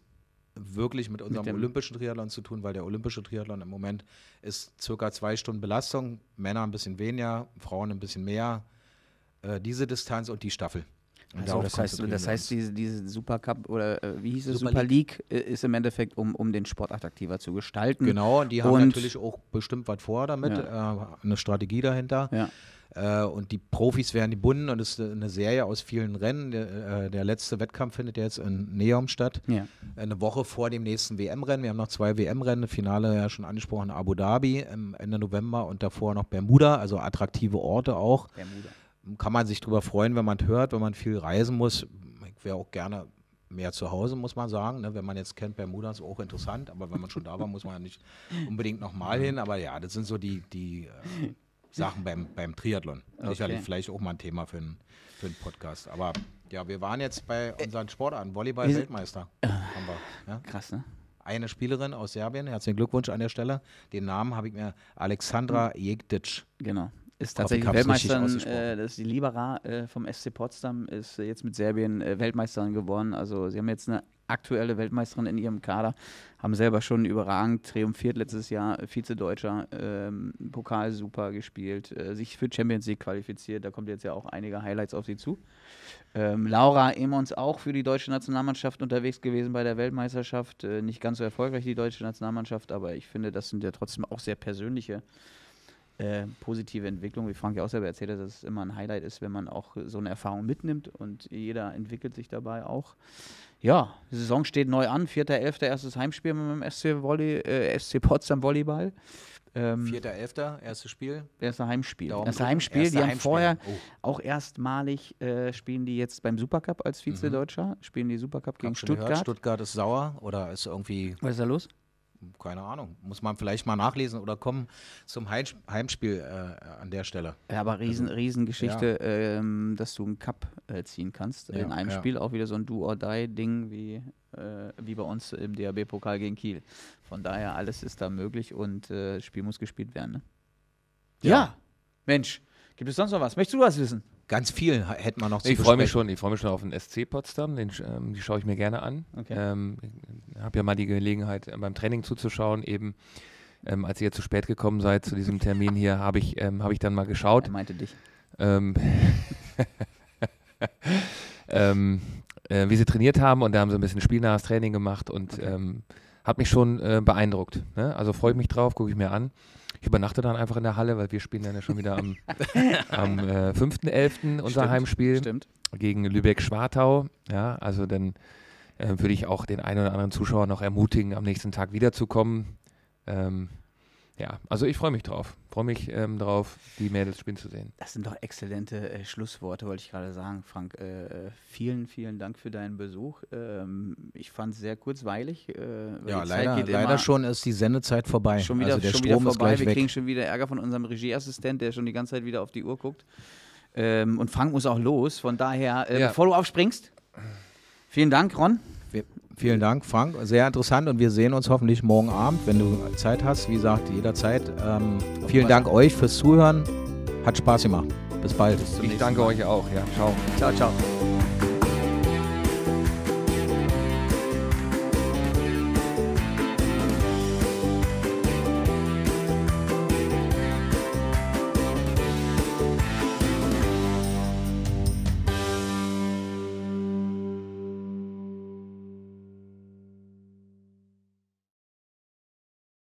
S3: wirklich mit unserem
S4: dem-
S3: olympischen Triathlon zu tun, weil der olympische Triathlon im Moment ist circa zwei Stunden Belastung, Männer ein bisschen weniger, Frauen ein bisschen mehr. Äh, diese Distanz und die Staffel.
S4: Also das heißt, das heißt diese, diese Supercup oder äh, wie hieß es,
S3: Super
S4: Super League, äh, ist im Endeffekt, um, um den Sport attraktiver zu gestalten.
S3: Genau, und die haben
S4: Und-
S3: natürlich auch bestimmt was vor damit, äh, eine Strategie dahinter.
S4: Ja.
S3: Äh, und die Profis werden gebunden und es ist eine Serie aus vielen Rennen. Der, äh, der letzte Wettkampf findet jetzt in Neom statt.
S4: Ja.
S3: Eine Woche vor dem nächsten WM-Rennen. Wir haben noch zwei WM-Rennen. Finale ja schon angesprochen, Abu Dhabi im Ende November und davor noch Bermuda, also attraktive Orte auch.
S4: Bermuda.
S3: Kann man sich drüber freuen, wenn man hört, wenn man viel reisen muss. Ich wäre auch gerne mehr zu Hause, muss man sagen. Ne? Wenn man jetzt kennt, Bermuda ist auch interessant, aber wenn man schon da war, muss man ja nicht unbedingt nochmal hin. Aber ja, das sind so die, die äh, Sachen beim, beim Triathlon. Sicherlich
S4: Okay.
S3: vielleicht auch mal ein Thema für einen für einen Podcast. Aber ja, wir waren jetzt bei unseren Sportarten, Volleyball-Weltmeister. ja?
S4: Krass, ne?
S3: eine Spielerin aus Serbien. Herzlichen Glückwunsch an der Stelle. Den Namen habe ich mir Alexandra Jektic.
S4: Genau ist tatsächlich Weltmeisterin, äh, das ist die Libera äh, vom SC Potsdam, ist äh, jetzt mit Serbien äh, Weltmeisterin geworden. Also sie haben jetzt eine aktuelle Weltmeisterin in ihrem Kader, haben selber schon überragend triumphiert letztes Jahr, äh, Vize-Deutscher, ähm, Pokal super gespielt, äh, sich für Champions League qualifiziert, da kommt jetzt ja auch einige Highlights auf sie zu. Ähm, Laura Emons auch für die deutsche Nationalmannschaft unterwegs gewesen bei der Weltmeisterschaft, nicht ganz so erfolgreich die deutsche Nationalmannschaft, aber ich finde, das sind ja trotzdem auch sehr persönliche äh, positive Entwicklung, wie Frank ja auch selber erzählt hat, dass es immer ein Highlight ist, wenn man auch so eine Erfahrung mitnimmt und jeder entwickelt sich dabei auch. Ja, die Saison steht neu an, 4.11. erstes Heimspiel mit dem SC, Volley, äh, SC Potsdam Volleyball.
S3: Ähm, 4.11. erstes Spiel.
S4: Erste Heimspiel. Erste Heimspiel. Erste die haben Heimspiel. vorher oh. auch erstmalig äh, spielen die jetzt beim Supercup als mhm. Vize-Deutscher, mhm. spielen die Supercup gegen Stuttgart. Gehört?
S3: Stuttgart ist sauer oder ist irgendwie.
S4: Was ist da los?
S3: Keine Ahnung, muss man vielleicht mal nachlesen oder kommen zum Heimspiel äh, an der Stelle.
S4: Ja, aber riesen, also, Riesengeschichte, ja. ähm, dass du einen Cup äh, ziehen kannst ja, in einem ja. Spiel, auch wieder so ein Do-or-Die-Ding wie, äh, wie bei uns im DAB-Pokal gegen Kiel. Von daher, alles ist da möglich und das äh, Spiel muss gespielt werden. Ne? Ja. Mensch, gibt es sonst noch was? Möchtest du was wissen?
S3: Ganz viel hätte man noch
S1: zu Ich freue mich schon, ich freue mich schon auf den SC Potsdam, den, ähm, die schaue ich mir gerne an. Okay. Ähm, habe ja mal die Gelegenheit äh, beim Training zuzuschauen, eben ähm, als ihr zu spät gekommen seid zu diesem Termin hier, habe ich, ähm, hab ich dann mal geschaut.
S4: Er meinte dich.
S1: Ähm, ähm, äh, wie sie trainiert haben und da haben sie ein bisschen spielnahes Training gemacht und okay. hat mich schon äh, beeindruckt. Ne? Also freue ich mich drauf, gucke ich mir an. Ich übernachte dann einfach in der Halle, weil wir spielen dann ja schon wieder am, am äh, 5.11. unser stimmt, Heimspiel stimmt. gegen Lübeck-Schwartau. Ja, also dann äh, würde ich auch den einen oder anderen Zuschauer noch ermutigen, am nächsten Tag wiederzukommen. Ähm, ja, also ich freue mich drauf. Freue mich ähm, drauf, die Mädels spielen zu sehen.
S4: Das sind doch exzellente äh, Schlussworte, wollte ich gerade sagen, Frank. Äh, äh, vielen, vielen Dank für deinen Besuch. Ähm, ich fand es sehr kurzweilig.
S3: Äh, ja, leider, leider schon ist die Sendezeit vorbei.
S4: Schon wieder,
S3: also der
S4: schon
S3: Strom
S4: wieder vorbei. Wir
S3: weg.
S4: kriegen schon wieder Ärger von unserem Regieassistent, der schon die ganze Zeit wieder auf die Uhr guckt. Ähm, und Frank muss auch los. Von daher, äh, ja. bevor du aufspringst, vielen Dank, Ron.
S3: Vielen Dank, Frank. Sehr interessant und wir sehen uns hoffentlich morgen Abend, wenn du Zeit hast. Wie gesagt, jederzeit. Ähm, vielen Dank euch fürs Zuhören. Hat Spaß gemacht. Bis bald.
S1: ich danke euch auch. Ja, ciao.
S4: Ciao, ciao.